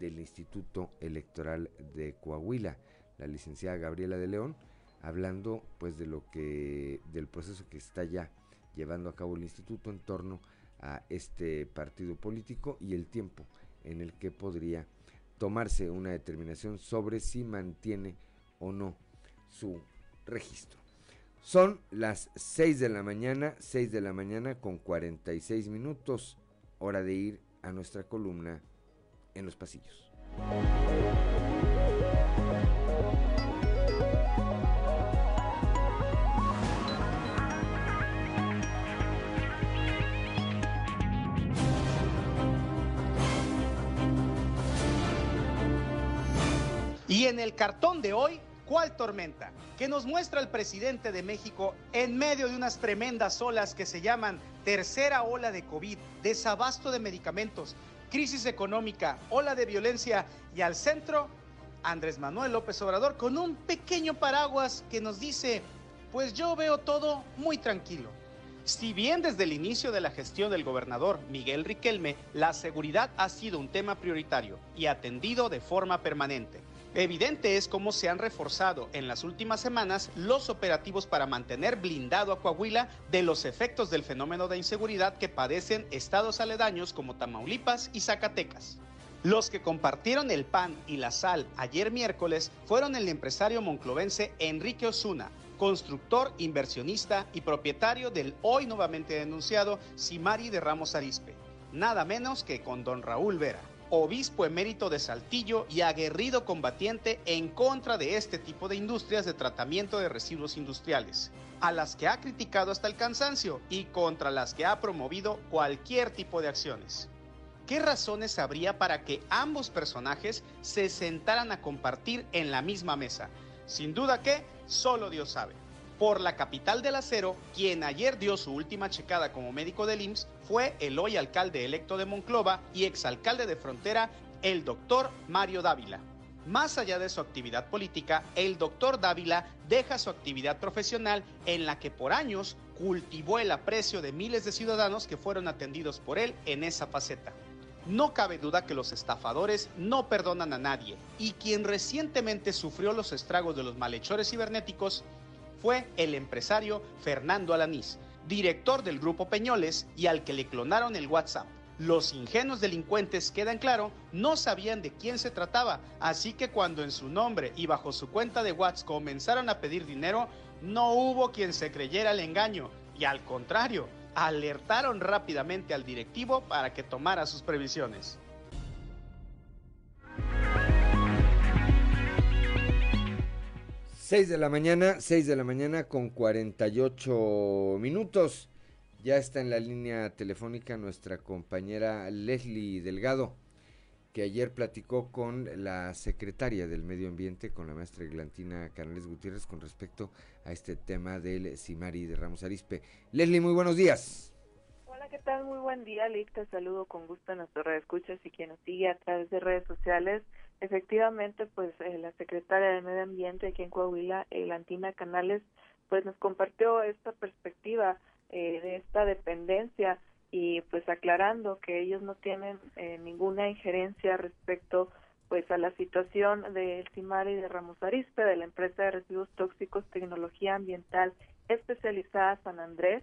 del Instituto Electoral de Coahuila, la licenciada Gabriela de León, hablando pues de lo que del proceso que está ya llevando a cabo el instituto en torno a este partido político y el tiempo en el que podría tomarse una determinación sobre si mantiene o no su registro. Son las 6 de la mañana, 6 de la mañana con 46 minutos, hora de ir a nuestra columna en los pasillos. Y en el cartón de hoy, ¿cuál tormenta? Que nos muestra el presidente de México en medio de unas tremendas olas que se llaman tercera ola de COVID, desabasto de medicamentos, crisis económica, ola de violencia y al centro, Andrés Manuel López Obrador con un pequeño paraguas que nos dice, pues yo veo todo muy tranquilo. Si bien desde el inicio de la gestión del gobernador Miguel Riquelme, la seguridad ha sido un tema prioritario y atendido de forma permanente. Evidente es cómo se han reforzado en las últimas semanas los operativos para mantener blindado a Coahuila de los efectos del fenómeno de inseguridad que padecen estados aledaños como Tamaulipas y Zacatecas. Los que compartieron el pan y la sal ayer miércoles fueron el empresario monclovense Enrique Osuna, constructor, inversionista y propietario del hoy nuevamente denunciado Simari de Ramos Arispe, nada menos que con don Raúl Vera obispo emérito de Saltillo y aguerrido combatiente en contra de este tipo de industrias de tratamiento de residuos industriales, a las que ha criticado hasta el cansancio y contra las que ha promovido cualquier tipo de acciones. ¿Qué razones habría para que ambos personajes se sentaran a compartir en la misma mesa? Sin duda que solo Dios sabe por la capital del acero, quien ayer dio su última checada como médico del IMSS fue el hoy alcalde electo de Monclova y exalcalde de Frontera, el doctor Mario Dávila. Más allá de su actividad política, el doctor Dávila deja su actividad profesional en la que por años cultivó el aprecio de miles de ciudadanos que fueron atendidos por él en esa faceta. No cabe duda que los estafadores no perdonan a nadie y quien recientemente sufrió los estragos de los malhechores cibernéticos fue el empresario Fernando Alanís, director del grupo Peñoles y al que le clonaron el WhatsApp. Los ingenuos delincuentes, quedan claro, no sabían de quién se trataba, así que cuando en su nombre y bajo su cuenta de WhatsApp comenzaron a pedir dinero, no hubo quien se creyera el engaño y al contrario, alertaron rápidamente al directivo para que tomara sus previsiones. 6 de la mañana, 6 de la mañana con 48 minutos. Ya está en la línea telefónica nuestra compañera Leslie Delgado. que ayer platicó con la secretaria del Medio Ambiente, con la maestra Eglantina Canales Gutiérrez, con respecto a este tema del Simari de Ramos Arispe. Leslie, muy buenos días. Hola, ¿qué tal? Muy buen día, Lick. Te saludo con gusto a nuestros redescuchas y quien nos sigue a través de redes sociales. Efectivamente, pues eh, la secretaria del Medio Ambiente aquí en Coahuila, Eglantina Canales, pues nos compartió esta perspectiva eh, de esta dependencia y pues aclarando que ellos no tienen eh, ninguna injerencia respecto pues a la situación del Cimari de Ramos Arispe, de la empresa de residuos tóxicos Tecnología Ambiental especializada San Andrés,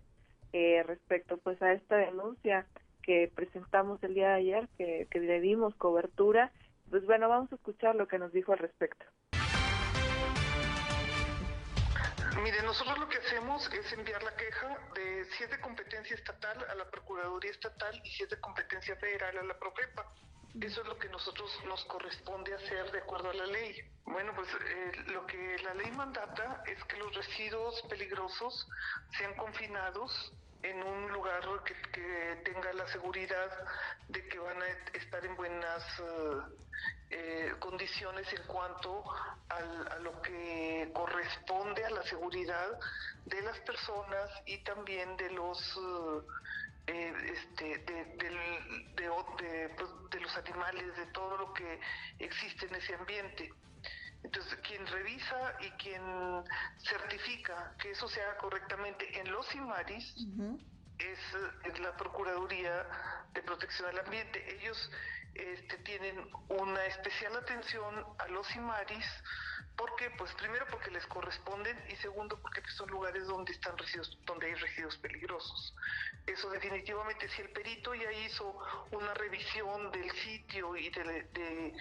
eh, respecto pues a esta denuncia que presentamos el día de ayer, que, que le dimos cobertura. Pues bueno, vamos a escuchar lo que nos dijo al respecto. Mire, nosotros lo que hacemos es enviar la queja de si es de competencia estatal a la Procuraduría Estatal y si es de competencia federal a la Profepa. Eso es lo que nosotros nos corresponde hacer de acuerdo a la ley. Bueno, pues eh, lo que la ley mandata es que los residuos peligrosos sean confinados en un lugar que, tenga la seguridad de que van a estar en buenas uh, eh, condiciones en cuanto a lo que corresponde a la seguridad de las personas y también de los eh, este, pues, de, los animales, de todo lo que existe en ese ambiente. Entonces, quien revisa y quien certifica que eso se haga correctamente en los IMARIS uh -huh. es, es, la Procuraduría de Protección al Ambiente. Ellos este, tienen una especial atención a los IMARIS. ¿Por qué? Pues primero porque les corresponden y segundo porque son lugares donde están residuos, donde hay residuos peligrosos. Eso definitivamente si el perito ya hizo una revisión del sitio y de, de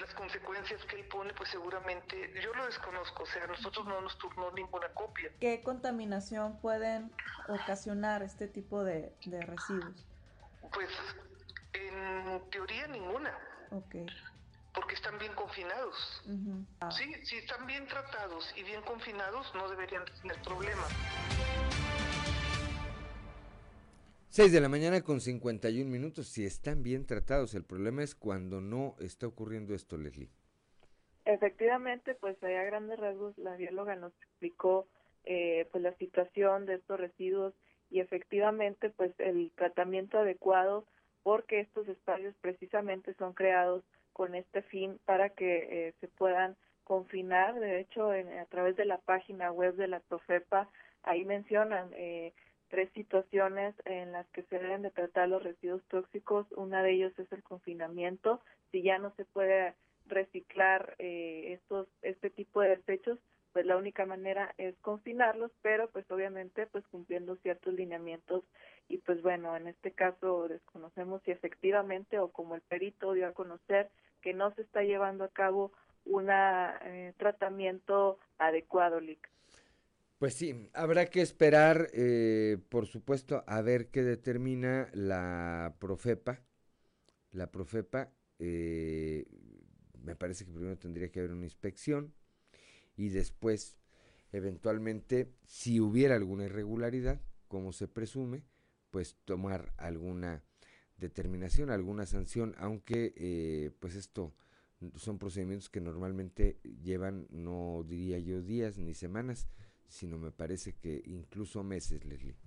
las consecuencias que él pone, pues seguramente yo lo desconozco, o sea, a nosotros no nos turnó ninguna copia. ¿Qué contaminación pueden ocasionar este tipo de, de residuos? Pues en teoría ninguna. Ok. Porque están bien confinados. Uh -huh. ah. Sí, si están bien tratados y bien confinados, no deberían tener problemas. 6 de la mañana con 51 minutos. Si están bien tratados, el problema es cuando no está ocurriendo esto, Leslie. Efectivamente, pues a grandes rasgos la bióloga nos explicó eh, pues la situación de estos residuos y efectivamente pues el tratamiento adecuado porque estos espacios precisamente son creados con este fin para que eh, se puedan confinar. De hecho, en, a través de la página web de la Profepa, ahí mencionan eh, tres situaciones en las que se deben de tratar los residuos tóxicos. Una de ellos es el confinamiento. Si ya no se puede reciclar eh, estos este tipo de desechos, pues la única manera es confinarlos, pero pues obviamente pues cumpliendo ciertos lineamientos y pues bueno, en este caso desconocemos si efectivamente o como el perito dio a conocer que no se está llevando a cabo un eh, tratamiento adecuado, Lick. Pues sí, habrá que esperar, eh, por supuesto, a ver qué determina la Profepa. La Profepa, eh, me parece que primero tendría que haber una inspección y después, eventualmente, si hubiera alguna irregularidad, como se presume, pues tomar alguna determinación, alguna sanción, aunque eh, pues esto son procedimientos que normalmente llevan, no diría yo días ni semanas, sino me parece que incluso meses, Leslie.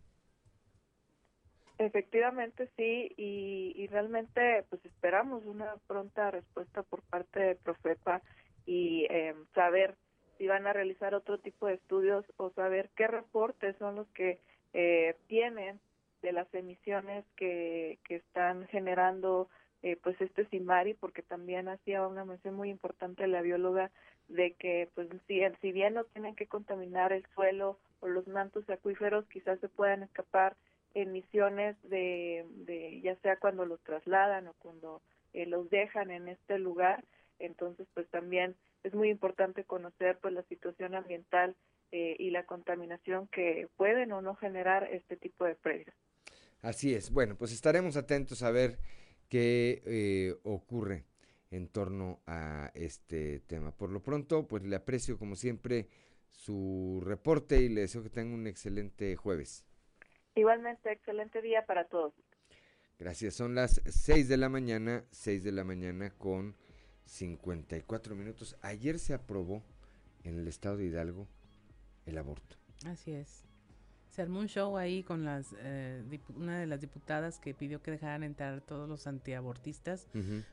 Efectivamente, sí, y, realmente pues esperamos una pronta respuesta por parte de Profepa y eh, saber si van a realizar otro tipo de estudios o saber qué reportes son los que eh, tienen de las emisiones que, que están generando eh, pues este Simari, porque también hacía una mención muy importante la bióloga de que pues si, si bien no tienen que contaminar el suelo o los mantos acuíferos, quizás se puedan escapar emisiones de, de ya sea cuando los trasladan o cuando eh, los dejan en este lugar, entonces pues también es muy importante conocer pues la situación ambiental eh, y la contaminación que pueden o no generar este tipo de predios. Así es. Bueno, pues estaremos atentos a ver qué eh, ocurre en torno a este tema. Por lo pronto, pues le aprecio como siempre su reporte y le deseo que tenga un excelente jueves. Igualmente, excelente día para todos. Gracias, son las 6 de la mañana, 6 de la mañana con 54 minutos. Ayer se aprobó en el estado de Hidalgo el aborto. Así es. Se armó un show ahí con las eh, una de las diputadas que pidió que dejaran entrar todos los antiabortistas,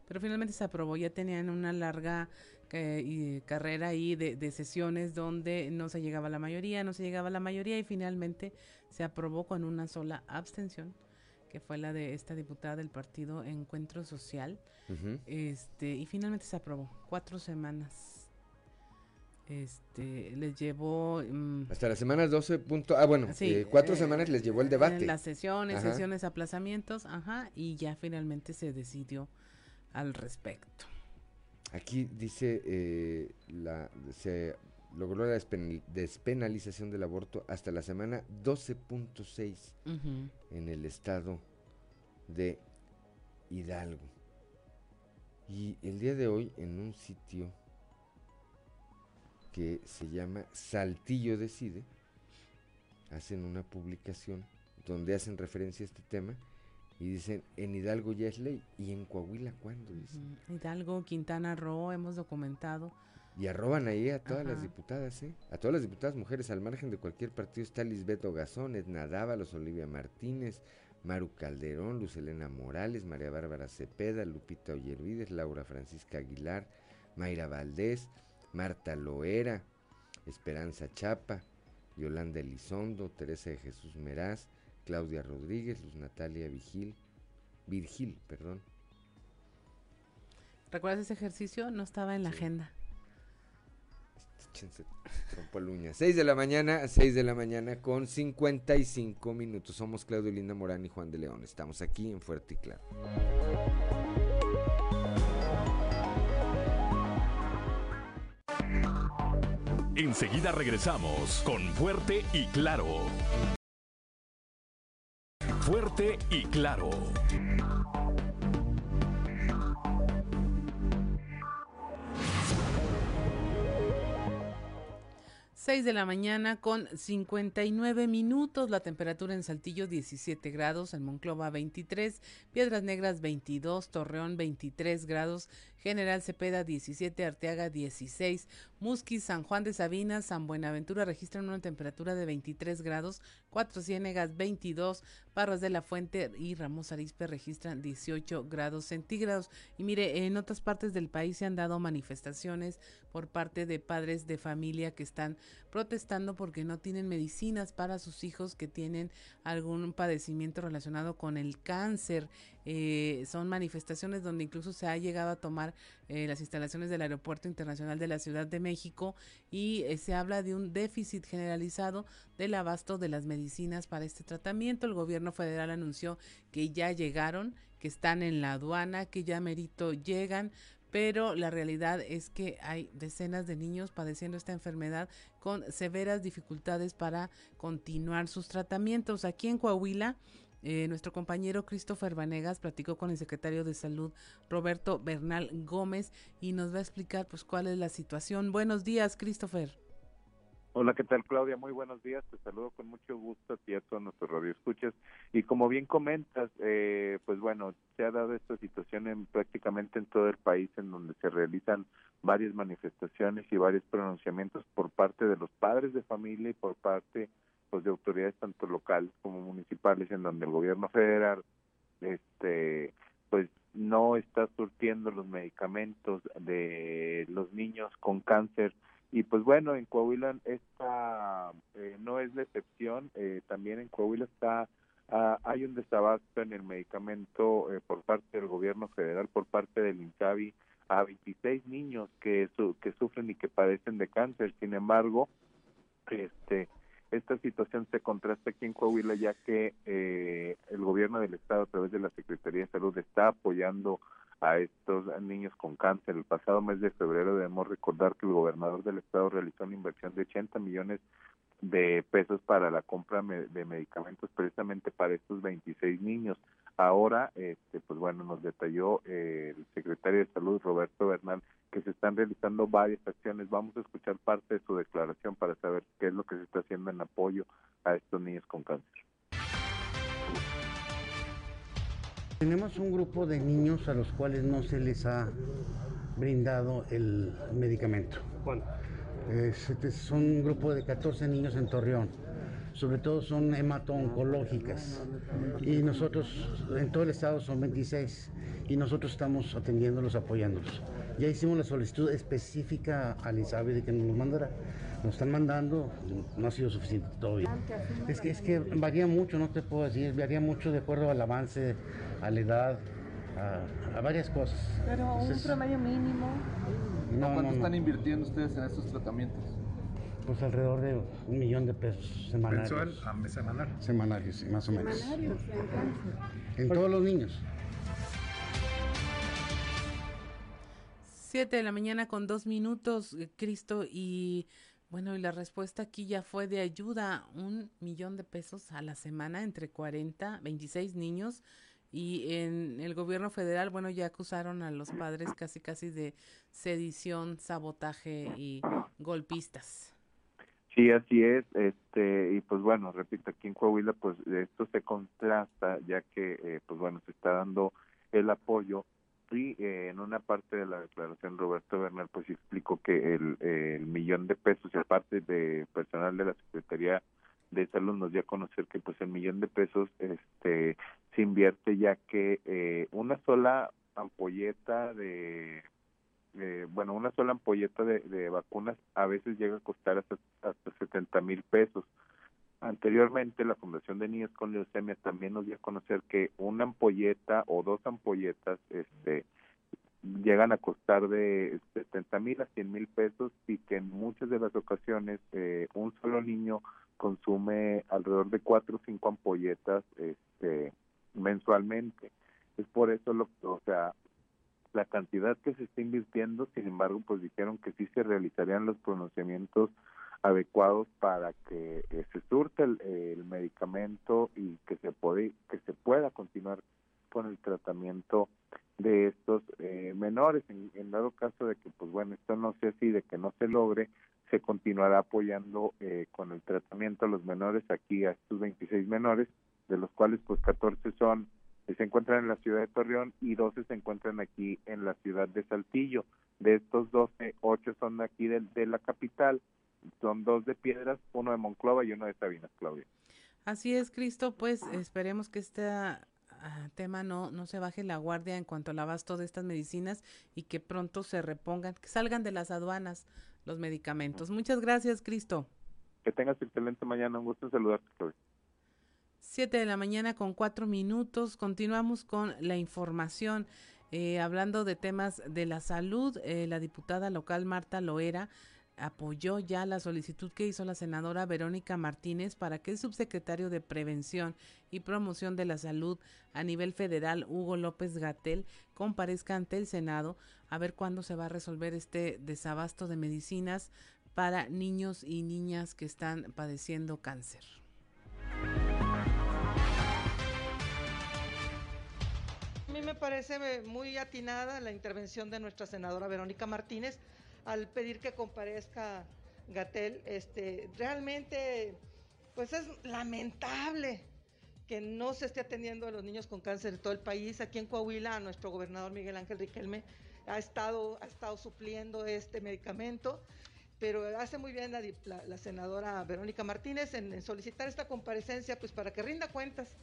pero finalmente se aprobó. Ya tenían una larga eh, carrera ahí de, de, sesiones donde no se llegaba a la mayoría, no se llegaba a la mayoría y finalmente se aprobó con una sola abstención que fue la de esta diputada del partido Encuentro Social. Este, y finalmente se aprobó. Cuatro semanas. Este, les llevó... Mm, Hasta las semanas 12 punto, ah, bueno, eh, cuatro eh, semanas les llevó el debate. Las sesiones, sesiones, aplazamientos, ajá, y ya finalmente se decidió al respecto. Aquí dice, eh, la, se logró la despenalización del aborto hasta la semana 12.6 en el estado de Hidalgo. Y el día de hoy en un sitio que se llama Saltillo Decide, hacen una publicación donde hacen referencia a este tema y dicen, en Hidalgo ya es ley y en Coahuila cuándo, Hidalgo, Quintana Roo, hemos documentado. Y arroban ahí a todas las diputadas, ¿eh? A todas las diputadas mujeres, al margen de cualquier partido, está Lisbeto Gazón, Edna Dávalos, Olivia Martínez, Maru Calderón, Luz Elena Morales, María Bárbara Cepeda, Lupita Ollervides, Laura Francisca Aguilar, Mayra Valdés, Marta Loera, Esperanza Chapa, Yolanda Elizondo, Teresa de Jesús Meraz, Claudia Rodríguez, Luz Natalia Vigil, Virgil, perdón. ¿Recuerdas ese ejercicio? No estaba en la agenda. 6 de la mañana, 6 de la mañana con 55 minutos. Somos Claudio Linda Morán y Juan de León. Estamos aquí en Fuerte y Claro. Enseguida regresamos con Fuerte y Claro. Fuerte y Claro. 6 de la mañana con 59 minutos, la temperatura en Saltillo 17 grados, en Monclova 23, Piedras Negras 22, Torreón 23 grados, General Cepeda 17, Arteaga 16, Musquis, San Juan de Sabinas, San Buenaventura registran una temperatura de 23 grados, Cuatro Ciénegas 22, Parras de la Fuente y Ramos Arispe registran 18 grados centígrados. Y mire, en otras partes del país se han dado manifestaciones por parte de padres de familia que están protestando porque no tienen medicinas para sus hijos que tienen algún padecimiento relacionado con el cáncer. Eh, son manifestaciones donde incluso se ha llegado a tomar eh, las instalaciones del Aeropuerto Internacional de la Ciudad de México y eh, se habla de un déficit generalizado del abasto de las medicinas para este tratamiento. El gobierno federal anunció que ya llegaron, que están en la aduana, que ya merito llegan, pero la realidad es que hay decenas de niños padeciendo esta enfermedad con severas dificultades para continuar sus tratamientos. Aquí en Coahuila, eh, nuestro compañero Christopher Vanegas platicó con el secretario de Salud Roberto Bernal Gómez y nos va a explicar pues cuál es la situación. Buenos días, Christopher. Hola, ¿qué tal, Claudia? Muy buenos días. Te saludo con mucho gusto a ti a todos nuestros radioescuchas. Y como bien comentas, eh, pues bueno, se ha dado esta situación en prácticamente en todo el país en donde se realizan varias manifestaciones y varios pronunciamientos por parte de los padres de familia y por parte pues de autoridades tanto locales como municipales en donde el gobierno federal este pues no está surtiendo los medicamentos de los niños con cáncer. Y pues bueno en Coahuila esta eh, no es la excepción. Eh, también en Coahuila está ah, hay un desabasto en el medicamento eh, por parte del gobierno federal por parte del INCAVI a 26 niños que que sufren y que padecen de cáncer. Sin embargo este esta situación se contrasta aquí en Coahuila ya que eh, el gobierno del estado a través de la Secretaría de Salud está apoyando a estos niños con cáncer. El pasado mes de febrero debemos recordar que el gobernador del estado realizó una inversión de 80 millones de pesos para la compra de medicamentos precisamente para estos 26 niños. Ahora, este, pues bueno, nos detalló eh, el secretario de Salud, Roberto Bernal, que se están realizando varias acciones. Vamos a escuchar parte de su declaración para saber qué es lo que se está haciendo en apoyo a estos niños con cáncer. Tenemos un grupo de niños a los cuales no se les ha brindado el medicamento. ¿Cuánto? Este, son un grupo de 14 niños en Torreón. Sobre todo son hemato-oncológicas. Y nosotros, en todo el estado son 26. Y nosotros estamos atendiéndolos, apoyándolos. Ya hicimos la solicitud específica al INSABI de que nos lo mandara. Nos están mandando, no ha sido suficiente todavía. Es que, es que varía mucho, no te puedo decir, varía mucho de acuerdo al avance, a la edad, a, a varias cosas. Pero un Entonces, promedio mínimo. no, ¿Cuánto no, no. están invirtiendo ustedes en estos tratamientos? Pues alrededor de un millón de pesos semanales. ¿Mensual? Ah, semanal. Semanarios, sí, más o menos. Semanarios, en todos los niños. 7 de la mañana con dos minutos, eh, Cristo, y bueno, y la respuesta aquí ya fue de ayuda, un millón de pesos a la semana entre 40, 26 niños, y en el gobierno federal, bueno, ya acusaron a los padres casi casi de sedición, sabotaje y golpistas. Sí, así es, este, y pues bueno, repito, aquí en Coahuila, pues esto se contrasta, ya que, eh, pues bueno, se está dando el apoyo, y eh, en una parte de la declaración Roberto Bernal, pues explicó que el, millón de pesos, y aparte de personal de la Secretaría de Salud, nos dio a conocer que pues el millón de pesos, este, se invierte ya que eh, una sola ampolleta de eh, bueno, una sola ampolleta de, de vacunas a veces llega a costar hasta, hasta 70 mil pesos. Anteriormente, la Fundación de Niños con Leucemia también nos dio a conocer que una ampolleta o dos ampolletas este, llegan a costar de 70 mil a 100 mil pesos y que en muchas de las ocasiones eh, un solo niño consume alrededor de cuatro o cinco ampolletas este, mensualmente. Es por eso, lo, o sea, la cantidad que se está invirtiendo, sin embargo, pues dijeron que sí se realizarían los pronunciamientos adecuados para que eh, se surta el, el medicamento y que se puede que se pueda continuar con el tratamiento de estos eh, menores. En, en dado caso de que pues bueno esto no sea así de que no se logre se continuará apoyando eh, con el tratamiento a los menores aquí a estos 26 menores de los cuales pues 14 son se encuentran en la ciudad de Torreón y 12 se encuentran aquí en la ciudad de Saltillo. De estos 12, 8 son de aquí de, de la capital, son dos de Piedras, uno de Monclova y uno de Sabinas, Claudia. Así es, Cristo, pues esperemos que este ah, tema no, no se baje la guardia en cuanto al abasto de estas medicinas y que pronto se repongan, que salgan de las aduanas los medicamentos. Muchas gracias, Cristo. Que tengas excelente mañana, un gusto saludarte, Claudia. 7 de la mañana con cuatro minutos. Continuamos con la información. Eh, hablando de temas de la salud, eh, la diputada local Marta Loera apoyó ya la solicitud que hizo la senadora Verónica Martínez para que el subsecretario de Prevención y Promoción de la Salud a nivel federal, Hugo López Gatel, comparezca ante el Senado a ver cuándo se va a resolver este desabasto de medicinas para niños y niñas que están padeciendo cáncer. Me parece muy atinada la intervención de nuestra senadora Verónica Martínez al pedir que comparezca Gatel. Este, realmente, pues es lamentable que no se esté atendiendo a los niños con cáncer en todo el país. Aquí en Coahuila, nuestro gobernador Miguel Ángel Riquelme ha estado, ha estado supliendo este medicamento, pero hace muy bien la senadora Verónica Martínez en, en, solicitar esta comparecencia, pues para que rinda cuentas.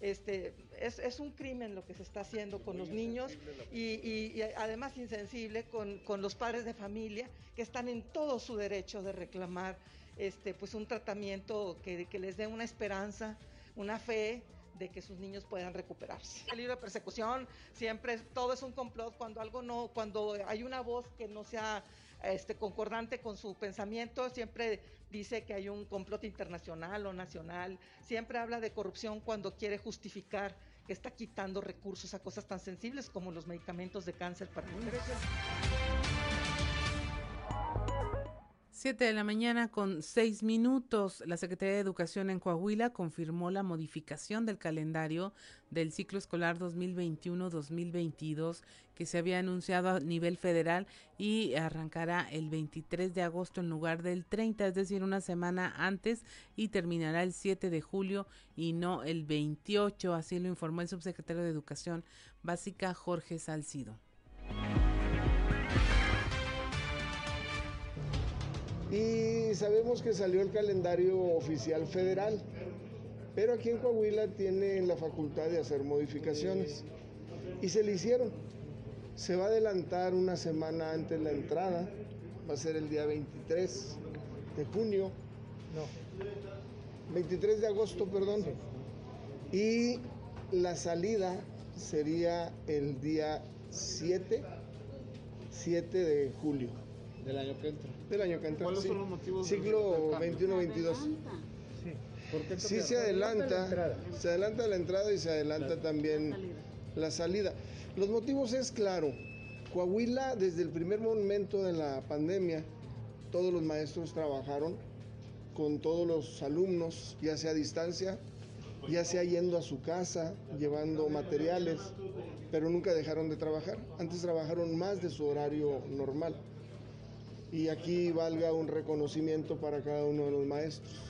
Este, es, es un crimen lo que se está haciendo con los niños y, y, y, además insensible con, con los padres de familia que están en todo su derecho de reclamar este, pues un tratamiento que, que les dé una esperanza, una fe de que sus niños puedan recuperarse. El libro de persecución siempre todo es un complot cuando algo no, cuando hay una voz que no sea este, concordante con su pensamiento, siempre dice que hay un complot internacional o nacional, siempre habla de corrupción cuando quiere justificar que está quitando recursos a cosas tan sensibles como los medicamentos de cáncer para niños. Siete de la mañana con seis minutos. La Secretaría de Educación en Coahuila confirmó la modificación del calendario del ciclo escolar 2021-2022 que se había anunciado a nivel federal y arrancará el 23 de agosto en lugar del 30, es decir, una semana antes y terminará el 7 de julio y no el 28. Así lo informó el subsecretario de Educación Básica Jorge Salcido. Y sabemos que salió el calendario oficial federal, pero aquí en Coahuila tienen la facultad de hacer modificaciones y se le hicieron. Se va a adelantar una semana antes la entrada, va a ser el día 23 de junio, no, 23 de agosto, perdón, y la salida sería el día 7, 7 de julio. Del año que entra. Del año que entra. ¿Cuáles sí. son los motivos? Siglo 21-22. Sí, se adelanta, se adelanta la entrada y se adelanta también la salida. Los motivos es claro. Coahuila, desde el primer momento de la pandemia, todos los maestros trabajaron con todos los alumnos, ya sea a distancia, ya sea yendo a su casa, llevando materiales, pero nunca dejaron de trabajar. Antes trabajaron más de su horario normal y aquí valga un reconocimiento para cada uno de los maestros.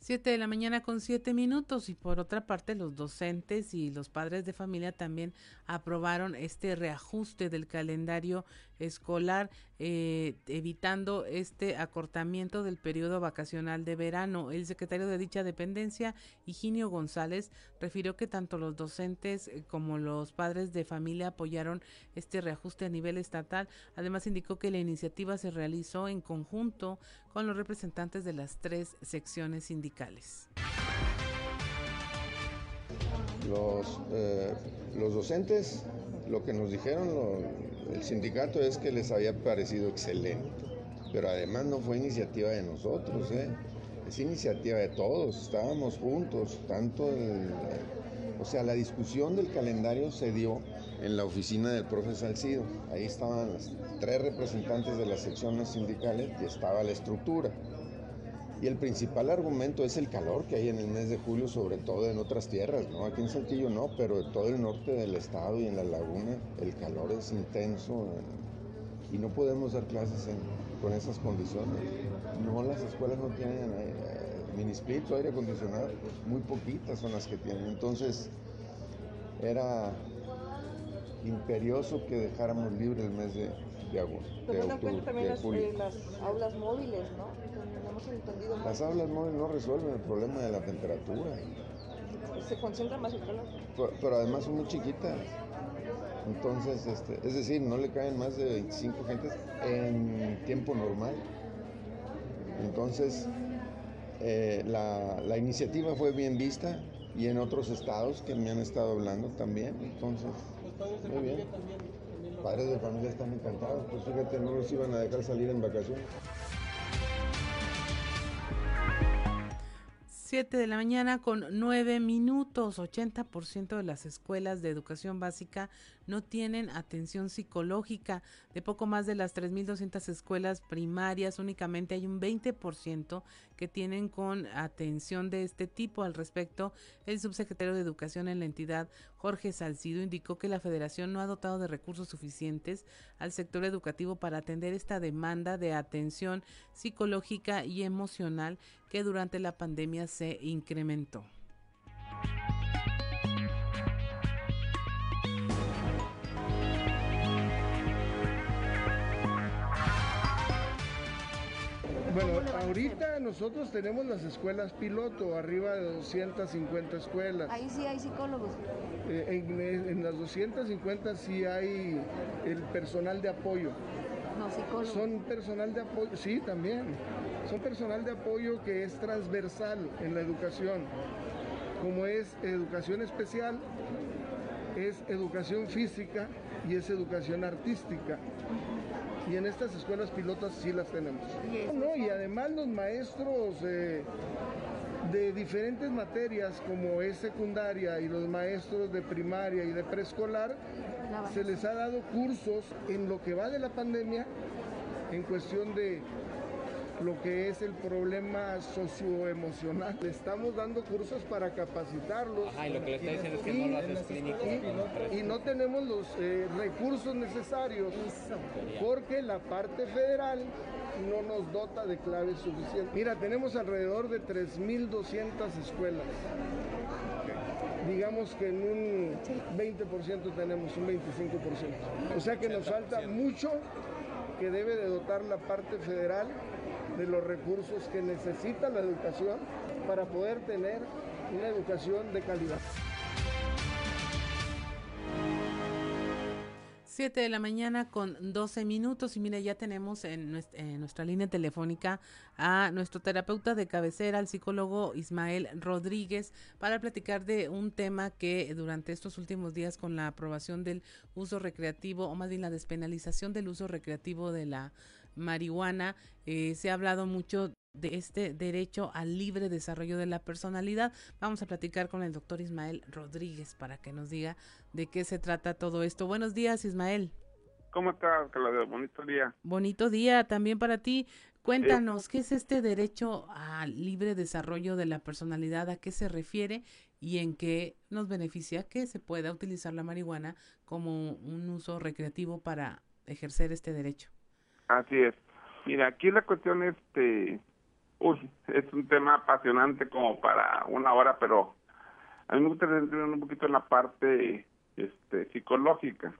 Siete de la mañana con siete minutos y por otra parte los docentes y los padres de familia también aprobaron este reajuste del calendario escolar eh, evitando este acortamiento del periodo vacacional de verano. El secretario de dicha dependencia, Higinio González, refirió que tanto los docentes eh, como los padres de familia apoyaron este reajuste a nivel estatal. Además indicó que la iniciativa se realizó en conjunto con los representantes de las tres secciones sindicales. Los, eh, los docentes, lo que nos dijeron el sindicato es que les había parecido excelente, pero además no fue iniciativa de nosotros, ¿eh? es iniciativa de todos, estábamos juntos, tanto o sea, la discusión del calendario se dio en la oficina del profe Salcido, ahí estaban tres representantes de las secciones sindicales y estaba la estructura. Y el principal argumento es el calor que hay en el mes de julio, sobre todo en otras tierras, ¿no? Aquí en Saltillo no, pero en todo el norte del estado y en la laguna el calor es intenso eh, y no podemos dar clases con esas condiciones. No, las escuelas no tienen eh, mini split o aire acondicionado, muy poquitas son las que tienen. Entonces era imperioso que dejáramos libre el mes de, de agosto. Pero de no octubre, también las, eh, las aulas móviles, ¿no? Hemos entendido más. Las aulas móviles no resuelven el problema de la temperatura, Se concentra más el calor. pero, pero además son muy chiquitas. Entonces, este, es decir, no le caen más de 25 gentes en tiempo normal. Entonces, eh, la, la iniciativa fue bien vista y en otros estados que me han estado hablando también. Entonces, muy bien. Padres de familia están encantados, pues fíjate, no los iban a dejar salir en vacaciones. 7 de la mañana con 9 minutos. 80% de las escuelas de educación básica no tienen atención psicológica. De poco más de las 3.200 escuelas primarias, únicamente hay un 20% que tienen con atención de este tipo. Al respecto, el subsecretario de Educación en la entidad, Jorge Salcido, indicó que la federación no ha dotado de recursos suficientes al sector educativo para atender esta demanda de atención psicológica y emocional que durante la pandemia se incrementó. Bueno, ahorita nosotros tenemos las escuelas piloto, arriba de 250 escuelas. Ahí sí hay psicólogos. Eh, en, en las 250 sí hay el personal de apoyo. No, psicólogos. Son personal de apoyo, sí, también. Son personal de apoyo que es transversal en la educación. Como es educación especial, es educación física y es educación artística. y en estas escuelas pilotas sí las tenemos. No, y además los maestros eh, de diferentes materias como es secundaria y los maestros de primaria y de preescolar, se les ha dado cursos en lo que va de la pandemia en cuestión de lo que es el problema socioemocional. Le estamos dando cursos para capacitarlos. y lo que le está diciendo es que no lo haces clínico. Y, no tenemos los eh, recursos necesarios porque la parte federal no nos dota de claves suficientes. Mira, tenemos alrededor de 3.200 escuelas. Digamos que en un 20% tenemos un 25%. O sea que nos falta mucho que debe de dotar la parte federal de los recursos que necesita la educación para poder tener una educación de calidad. 7 de la mañana con 12 minutos. Y mira, ya tenemos en nuestra, línea telefónica a nuestro terapeuta de cabecera, el psicólogo Ismael Rodríguez, para platicar de un tema que durante estos últimos días con la aprobación del uso recreativo o más bien la despenalización del uso recreativo de la marihuana, eh, se ha hablado mucho de este derecho al libre desarrollo de la personalidad. Vamos a platicar con el doctor Ismael Rodríguez para que nos diga de qué se trata todo esto. Buenos días, Ismael. ¿Cómo estás, Claudia? Bonito día. Bonito día también para ti. Cuéntanos, ¿qué es este derecho al libre desarrollo de la personalidad? ¿A qué se refiere y en qué nos beneficia que se pueda utilizar la marihuana como un uso recreativo para ejercer este derecho? Así es. Mira, aquí la cuestión este, es un tema apasionante como para una hora, pero a mí me gustaría entrar un poquito en la parte este, psicológica.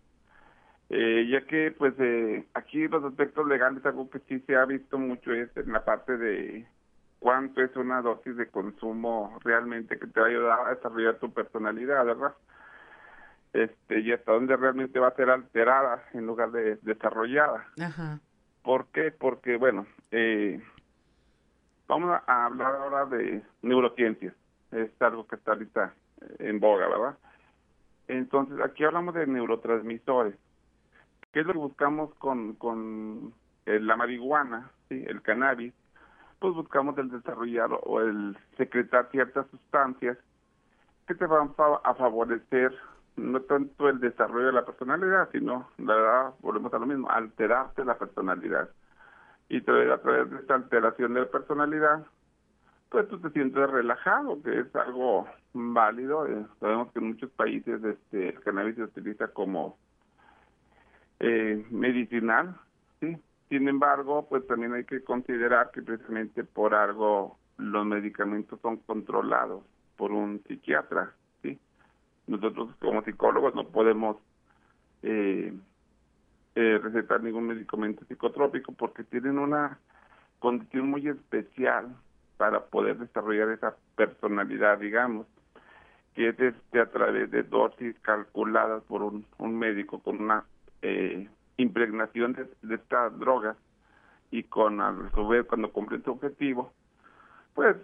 Eh, ya que pues eh, aquí los aspectos legales algo que sí se ha visto mucho es en la parte de cuánto es una dosis de consumo realmente que te va a ayudar a desarrollar tu personalidad, ¿verdad? Este, y hasta dónde realmente va a ser alterada en lugar de desarrollada. Ajá. ¿Por qué? Porque, bueno, eh, vamos a hablar ahora de neurociencias. Es algo que está ahorita en boga, ¿verdad? Entonces, aquí hablamos de neurotransmisores. ¿Qué es lo que buscamos con, con eh, la marihuana, el cannabis? Pues buscamos el desarrollar o el secretar ciertas sustancias que te van a favorecer no tanto el desarrollo de la personalidad, sino, la verdad, volvemos a lo mismo, alterarte la personalidad. Y a través de esta alteración de personalidad, pues tú te sientes relajado, que es algo válido. Eh, sabemos que en muchos países este, el cannabis se utiliza como eh, medicinal, ¿sí? Sin embargo, pues también hay que considerar que precisamente por algo los medicamentos son controlados por un psiquiatra, ¿sí? Nosotros como psicólogos no podemos eh, eh, recetar ningún medicamento psicotrópico porque tienen una condición muy especial para poder desarrollar esa personalidad, digamos, que es este, a través de dosis calculadas por un, médico con una eh, impregnación de, estas drogas y con a su vez cuando cumple su objetivo, pues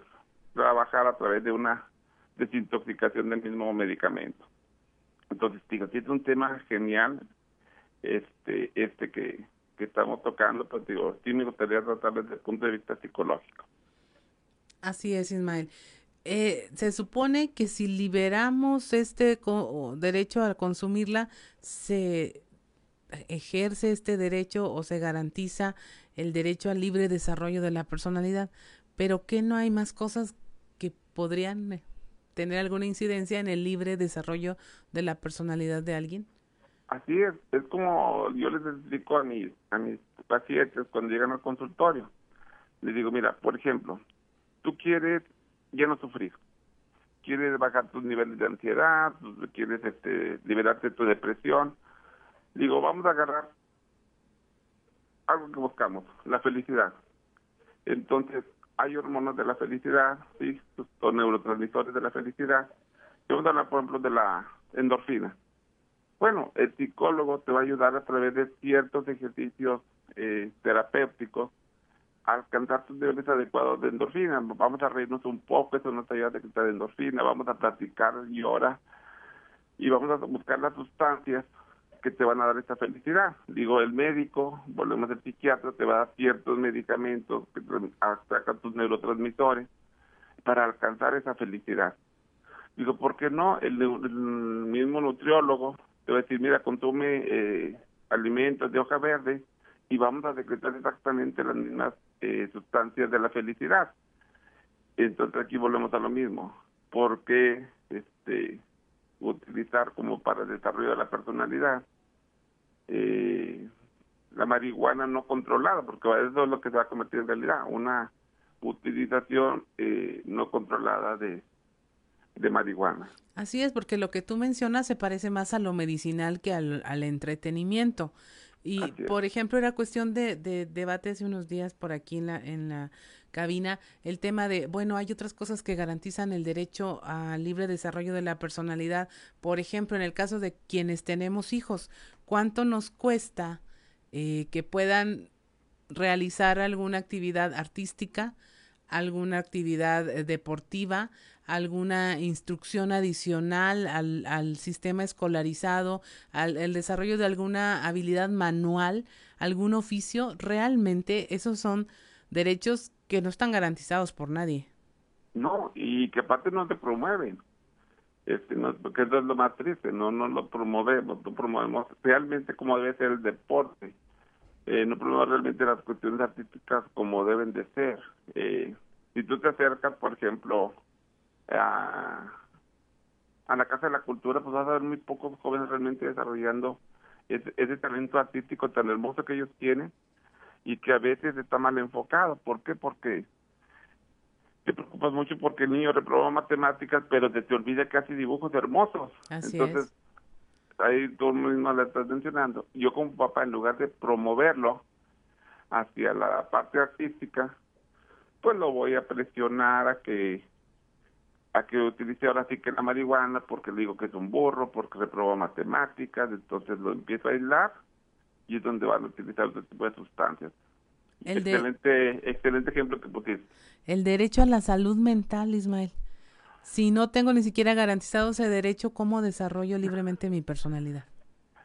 trabajar a través de una desintoxicación del mismo medicamento. Entonces, digo, es un tema genial, este, este que, que estamos tocando, pues digo, sí me gustaría tratar desde el punto de vista psicológico. Así es, Ismael. Eh, se supone que si liberamos este derecho a consumirla, se ejerce este derecho o se garantiza el derecho al libre desarrollo de la personalidad, pero que no hay más cosas que podrían eh, tener alguna incidencia en el libre desarrollo de la personalidad de alguien. Así es, es como yo les explico a mis, a mis pacientes cuando llegan al consultorio. Les digo, mira, por ejemplo, tú quieres ya no sufrir, quieres bajar tus niveles de ansiedad, quieres este, liberarte de tu depresión. Digo, vamos a agarrar algo que buscamos, la felicidad. Entonces, hay hormonas de la felicidad, sí, los neurotransmisores de la felicidad. Vamos a hablar, por ejemplo, de la endorfina. Bueno, el psicólogo te va a ayudar a través de ciertos ejercicios eh, terapéuticos alcanzar tus niveles adecuados de endorfina. Vamos a reírnos un poco, eso nos ayuda a de endorfina, vamos a platicar y ahora y vamos a buscar las sustancias que te van a dar esa felicidad. Digo, el médico, volvemos al psiquiatra, te va a dar ciertos medicamentos que sacan tus neurotransmisores para alcanzar esa felicidad. Digo, ¿por qué no? El, mismo nutriólogo te va a decir, mira, consume eh, alimentos de hoja verde y vamos a decretar exactamente las mismas eh, sustancias de la felicidad. Entonces aquí volvemos a lo mismo. ¿Por qué este, utilizar como para el desarrollo de la personalidad eh, la marihuana no controlada? Porque eso es lo que se va a convertir en realidad, una utilización eh, no controlada de, de marihuana. Así es, porque lo que tú mencionas se parece más a lo medicinal que al, al entretenimiento. Y, por ejemplo, era cuestión de, de, debate hace unos días por aquí en la, en la cabina el tema de, bueno, hay otras cosas que garantizan el derecho al libre desarrollo de la personalidad. Por ejemplo, en el caso de quienes tenemos hijos, ¿cuánto nos cuesta eh, que puedan realizar alguna actividad artística, alguna actividad eh, deportiva, alguna instrucción adicional al, al sistema escolarizado, al el desarrollo de alguna habilidad manual, algún oficio, realmente esos son derechos que no están garantizados por nadie. No, y que aparte no se promueven. Este, no, porque eso es lo más triste, no, no lo promovemos, no promovemos realmente como debe ser el deporte, eh, no promovemos realmente las cuestiones artísticas como deben de ser. Eh, si tú te acercas, por ejemplo, a, a la Casa de la Cultura, pues vas a ver muy pocos jóvenes realmente desarrollando ese, ese talento artístico tan hermoso que ellos tienen y que a veces está mal enfocado. ¿Por qué? Porque te preocupas mucho porque el niño reproba matemáticas, pero te, te olvida que hace dibujos hermosos. Entonces, ahí tú mismo le estás mencionando. Yo como papá, en lugar de promoverlo hacia la parte artística, pues lo voy a presionar a que a que utilice ahora sí que la marihuana porque le digo que es un burro, porque reproba matemáticas, entonces lo empiezo a aislar y es donde van a utilizar otro tipo de sustancias. excelente, excelente ejemplo que pusiste. El derecho a la salud mental, Ismael. Si no tengo ni siquiera garantizado ese derecho, ¿cómo desarrollo libremente mi personalidad?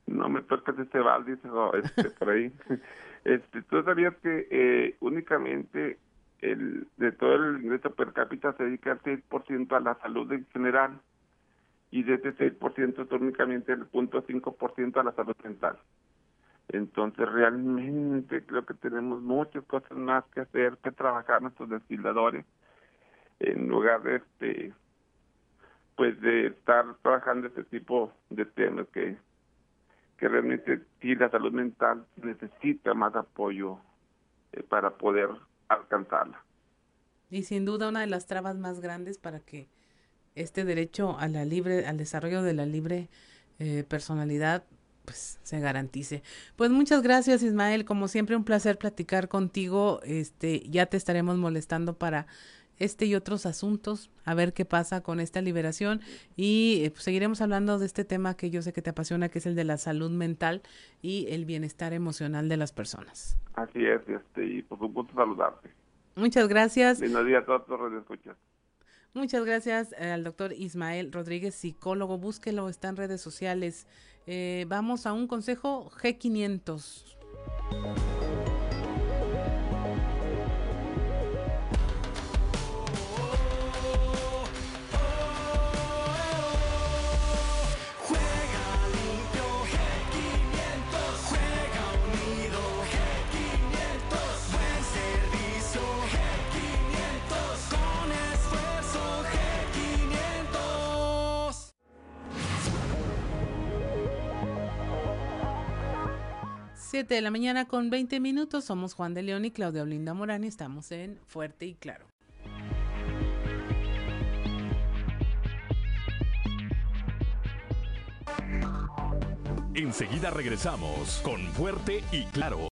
No me toques este balde, este, por ahí. este, Tú sabías que eh, únicamente el, de todo el ingreso per cápita se dedica el 6% a la salud en general y de ese 6% únicamente el 0.5% a la salud mental. Entonces realmente creo que tenemos muchas cosas más que hacer, que trabajar nuestros desfiladores, en lugar de este pues de estar trabajando este tipo de temas que que realmente sí la salud mental necesita más apoyo eh, para poder alcanzarla. Y sin duda una de las trabas más grandes para que este derecho a la libre, al desarrollo de la libre eh, personalidad pues se garantice. Pues muchas gracias Ismael, como siempre un placer platicar contigo. Este, ya te estaremos molestando para este y otros asuntos, a ver qué pasa con esta liberación y eh, pues, seguiremos hablando de este tema que yo sé que te apasiona, que es el de la salud mental y el bienestar emocional de las personas. Así es, este, y por supuesto saludarte. Muchas gracias. Buenos días a todos los escuchas. Muchas gracias eh, al doctor Ismael Rodríguez, psicólogo. Búsquelo, está en redes sociales. Eh, vamos a un consejo G500. De la mañana con 20 minutos. Somos Juan de León y Claudia Olinda Morán y estamos en Fuerte y Claro. Enseguida regresamos con Fuerte y Claro.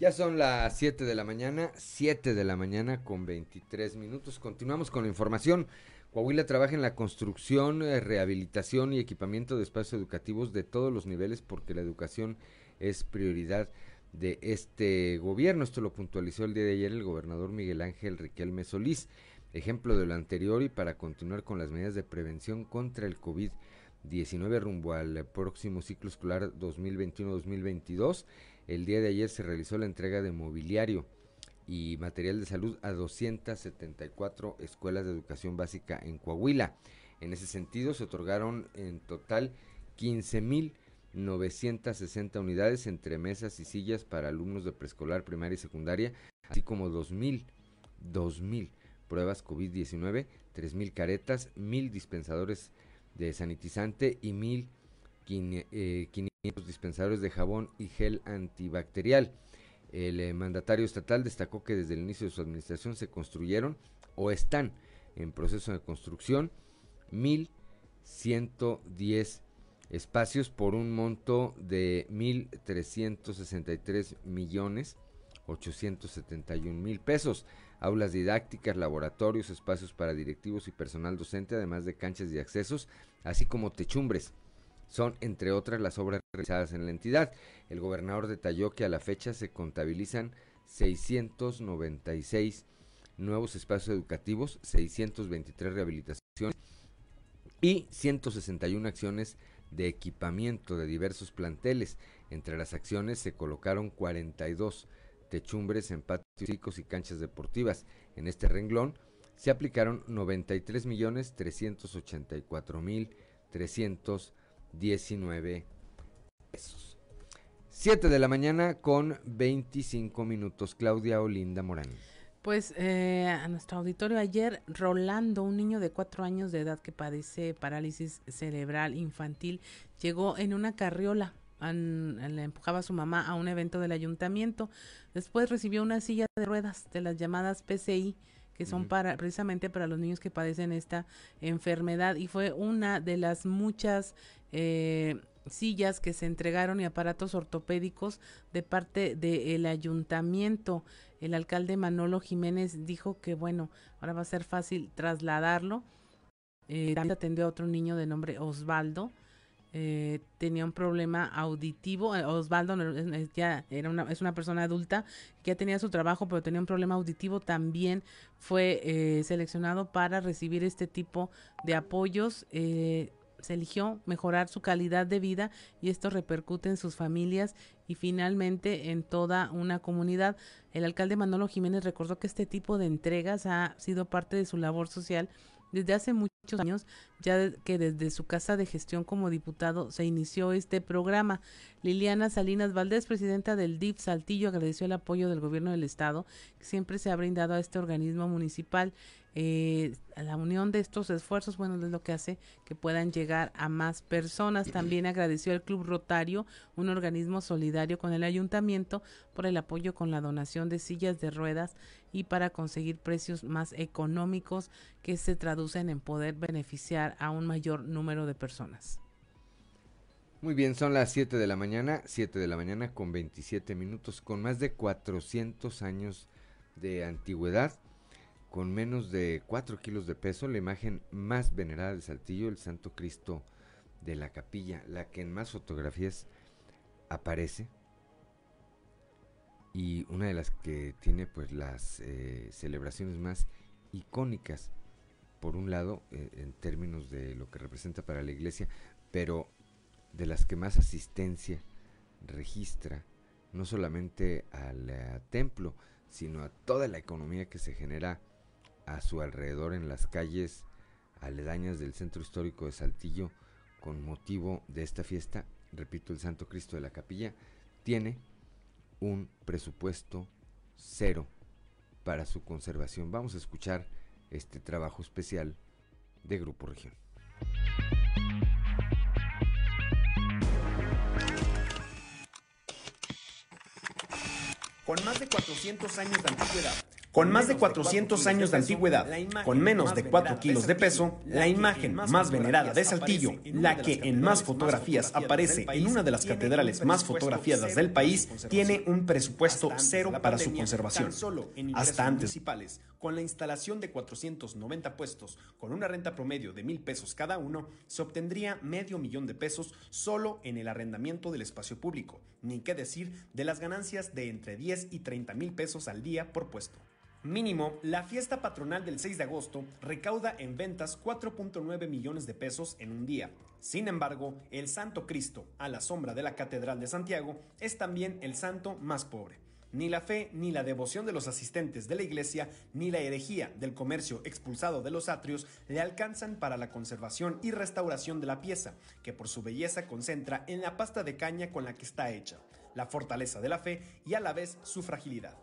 Ya son las 7 de la mañana, 7 de la mañana con 23 minutos. Continuamos con la información. Coahuila trabaja en la construcción, eh, rehabilitación y equipamiento de espacios educativos de todos los niveles porque la educación es prioridad de este gobierno. Esto lo puntualizó el día de ayer el gobernador Miguel Ángel Riquelme Solís. Ejemplo de lo anterior y para continuar con las medidas de prevención contra el COVID-19 rumbo al próximo ciclo escolar 2021-2022, el día de ayer se realizó la entrega de mobiliario y material de salud a 274 escuelas de educación básica en Coahuila. En ese sentido, se otorgaron en total 15.960 unidades entre mesas y sillas para alumnos de preescolar, primaria y secundaria, así como 2.000, 2.000 pruebas COVID-19, 3.000 caretas, 1.000 dispensadores de sanitizante y 1.500 eh, dispensadores de jabón y gel antibacterial. El eh, mandatario estatal destacó que desde el inicio de su administración se construyeron o están en proceso de construcción 1.110 espacios por un monto de 1.363 millones 871 mil pesos aulas didácticas, laboratorios, espacios para directivos y personal docente, además de canchas y accesos, así como techumbres. Son, entre otras, las obras realizadas en la entidad. El gobernador detalló que a la fecha se contabilizan 696 nuevos espacios educativos, 623 rehabilitaciones y 161 acciones de equipamiento de diversos planteles. Entre las acciones se colocaron 42 techumbres en patios y canchas deportivas. En este renglón se aplicaron 93 millones 384 mil 319 pesos. 7 de la mañana con 25 minutos. Claudia Olinda Morán. Pues eh, a nuestro auditorio ayer, Rolando, un niño de cuatro años de edad que padece parálisis cerebral infantil, llegó en una carriola le empujaba a su mamá a un evento del ayuntamiento. Después recibió una silla de ruedas de las llamadas PCI, que son para precisamente para los niños que padecen esta enfermedad y fue una de las muchas eh, sillas que se entregaron y aparatos ortopédicos de parte del ayuntamiento. El alcalde Manolo Jiménez dijo que bueno, ahora va a ser fácil trasladarlo. Eh, también atendió a otro niño de nombre Osvaldo eh, tenía un problema auditivo. Eh, Osvaldo ya era una, es una persona adulta que ya tenía su trabajo, pero tenía un problema auditivo. También fue eh, seleccionado para recibir este tipo de apoyos. se eligió mejorar su calidad de vida y esto repercute en sus familias y finalmente en toda una comunidad. El alcalde Manolo Jiménez recordó que este tipo de entregas ha sido parte de su labor social desde hace muchos años, ya que desde su casa de gestión como diputado se inició este programa. Liliana Salinas Valdés, presidenta del DIF Saltillo, agradeció el apoyo del gobierno del estado que siempre se ha brindado a este organismo municipal eh, la unión de estos esfuerzos, bueno, es lo que hace que puedan llegar a más personas. También agradeció al Club Rotario, un organismo solidario con el ayuntamiento, por el apoyo con la donación de sillas de ruedas y para conseguir precios más económicos que se traducen en poder beneficiar a un mayor número de personas. Muy bien, son las 7 de la mañana, 7 de la mañana con 27 minutos, con más de 400 años de antigüedad con menos de 4 kilos de peso, la imagen más venerada de Saltillo, el Santo Cristo de la capilla, la que en más fotografías aparece y una de las que tiene pues las eh, celebraciones más icónicas, por un lado eh, en términos de lo que representa para la iglesia, pero de las que más asistencia registra, no solamente al eh, templo, sino a toda la economía que se genera a su alrededor en las calles aledañas del centro histórico de Saltillo con motivo de esta fiesta, repito, el Santo Cristo de la Capilla, tiene un presupuesto cero para su conservación. Vamos a escuchar este trabajo especial de Grupo Región. Con más de 400 años de antigüedad, Con más de 400 años de antigüedad, con menos de 4 kilos de peso, la imagen más venerada de Saltillo, la que en más fotografías aparece en una de las catedrales más fotografiadas del país, tiene un presupuesto cero para su conservación. Hasta antes con la instalación de 490 puestos, con una renta promedio de mil pesos cada uno, se obtendría medio millón de pesos solo en el arrendamiento del espacio público, ni qué decir de las ganancias de entre 10 y 30 mil pesos al día por puesto. Mínimo, la fiesta patronal del 6 de agosto recauda en ventas 4.9 millones de pesos en un día. Sin embargo, el Santo Cristo, a la sombra de la Catedral de Santiago, es también el santo más pobre. Ni la fe ni la devoción de los asistentes de la iglesia, ni la herejía del comercio expulsado de los atrios le alcanzan para la conservación y restauración de la pieza, que por su belleza concentra en la pasta de caña con la que está hecha, la fortaleza de la fe y a la vez su fragilidad.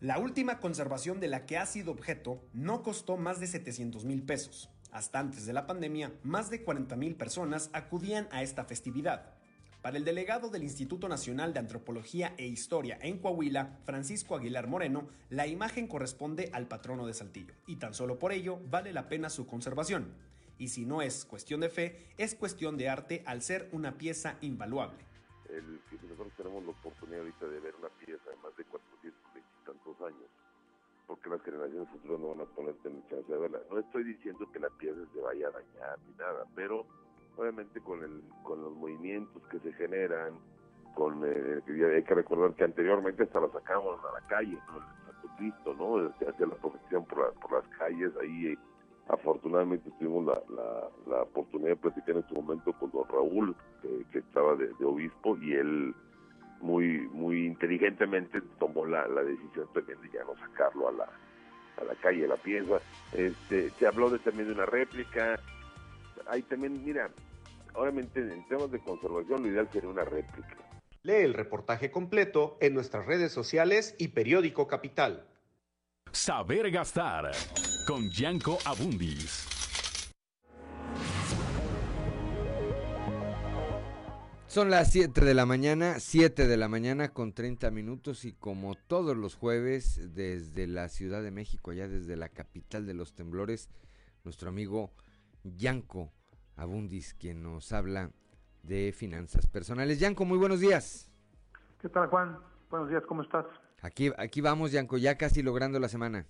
La última conservación de la que ha sido objeto no costó más de 700 mil pesos. Hasta antes de la pandemia, más de 40 mil personas acudían a esta festividad. Para el delegado del Instituto Nacional de Antropología e Historia en Coahuila, Francisco Aguilar Moreno, la imagen corresponde al patrono de Saltillo, y tan solo por ello vale la pena su conservación. Y si no es cuestión de fe, es cuestión de arte al ser una pieza invaluable. El, nosotros tenemos la oportunidad ahorita de ver una pieza porque las generaciones futuras no van a poner tener chance de verla. No estoy diciendo que la pieza se vaya a dañar ni nada, pero obviamente con el con los movimientos que se generan, con eh, hay que recordar que anteriormente hasta la sacábamos a la calle, ¿no? El Santo Cristo, ¿no? Hacía la profesión por, por las calles, ahí eh, afortunadamente tuvimos la, la, la, oportunidad de platicar en este momento con don Raúl, que, estaba de obispo, y él muy muy inteligentemente tomó la, la decisión también de ya no sacarlo a la, a la calle la pieza. Este, se habló de, también de una réplica. Hay también, mira, obviamente en temas de conservación lo ideal sería una réplica. Lee el reportaje completo en nuestras redes sociales y periódico Capital. Saber gastar con Gianco Abundis. Son las 7 de la mañana, 7 de la mañana con 30 minutos y como todos los jueves desde la Ciudad de México, allá desde la capital de los temblores, nuestro amigo Yanko Abundis, quien nos habla de finanzas personales. Yanko, muy buenos días. ¿Qué tal Juan? Buenos días, ¿cómo estás? Aquí, aquí vamos, Yanko, ya casi logrando la semana.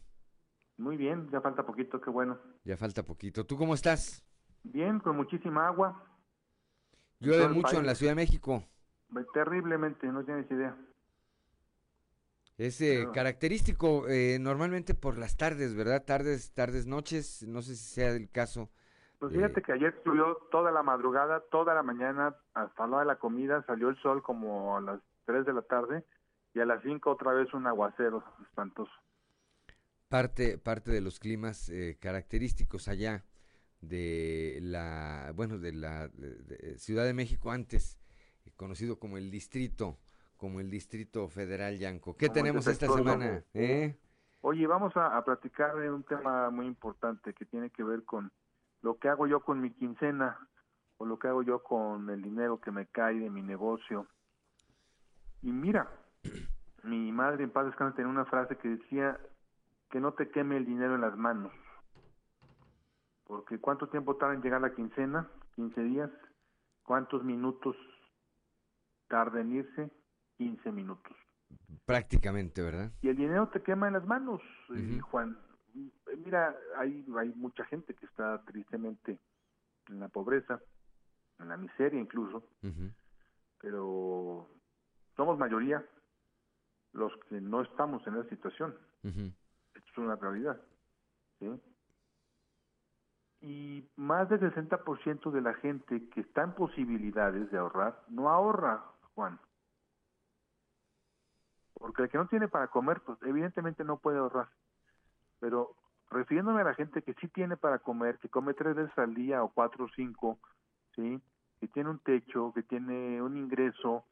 Muy bien, ya falta poquito, qué bueno. Ya falta poquito. ¿Tú cómo estás? Bien, con muchísima agua, Llueve mucho en la Ciudad de México. Terriblemente, no tienes idea. Es eh, característico eh, normalmente por las tardes, ¿verdad? Tardes, tardes, noches, no sé si sea el caso. Pues fíjate que ayer llovió toda la madrugada, toda la mañana, hasta la hora de la comida, salió el sol como a las 3 de la tarde y a las 5 otra vez un aguacero espantoso. Parte, parte de los climas eh, característicos allá de la, bueno, de la Ciudad de México antes, eh, conocido como el distrito, como el distrito federal Yanco. ¿Qué tenemos esta semana? ¿Eh? Oye, vamos a, platicar de un tema muy importante que tiene que ver con lo que hago yo con mi quincena o lo que hago yo con el dinero que me cae de mi negocio. Y mira, mi madre en paz descanse tenía una frase que decía que no te queme el dinero en las manos porque ¿cuánto tiempo tarda en llegar la quincena? 15 días. ¿Cuántos minutos tarda en irse? 15 minutos. Prácticamente, ¿verdad? Y el dinero te quema en las manos, eh, Juan. Mira, hay, hay mucha gente que está tristemente en la pobreza, en la miseria incluso, pero somos mayoría los que no estamos en esa situación. Esto es una realidad. ¿sí? Y más del 60% de la gente que está en posibilidades de ahorrar no ahorra, Juan. Porque el que no tiene para comer, pues evidentemente no puede ahorrar. Pero refiriéndome a la gente que sí tiene para comer, que come tres veces al día o cuatro o cinco, ¿sí? que tiene un techo, que tiene un ingreso,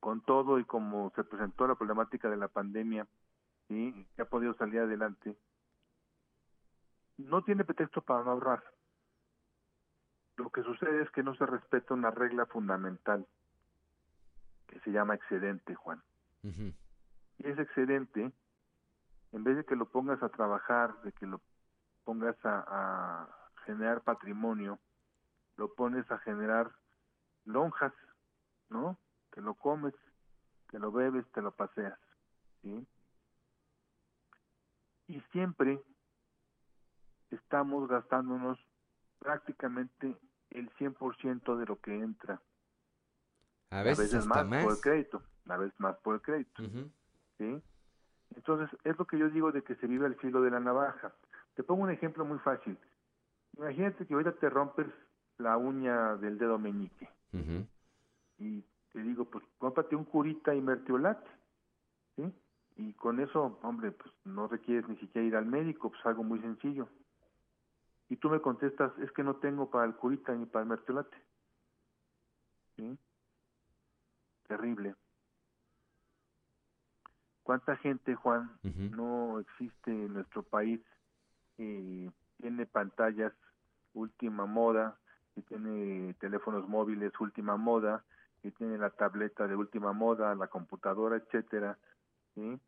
con todo y como se presentó la problemática de la pandemia, ¿sí? que ha podido salir adelante, no tiene pretexto para no ahorrar. Lo que sucede es que no se respeta una regla fundamental que se llama excedente, Juan. Y ese excedente en vez de que lo pongas a trabajar, de que lo pongas a, a generar patrimonio, lo pones a generar lonjas, ¿no? Te lo comes, te lo bebes, te lo paseas, ¿sí? Y siempre estamos gastándonos prácticamente el 100% de lo que entra. A veces, hasta más, por el crédito, a veces más por el crédito. ¿sí? Entonces, es lo que yo digo de que se vive al filo de la navaja. Te pongo un ejemplo muy fácil. Imagínate que ahorita te rompes la uña del dedo meñique. Y te digo, pues cómprate un curita y mertiolate. ¿sí? Y con eso, hombre, pues no requieres ni siquiera ir al médico, pues algo muy sencillo. Y tú me contestas, es que no tengo para el curita ni para el mertiolate. ¿Sí? Terrible. ¿Cuánta gente, Juan, no existe en nuestro país y tiene pantallas última moda, y tiene teléfonos móviles última moda, y tiene la tableta de última moda, la computadora, etcétera, ¿sí?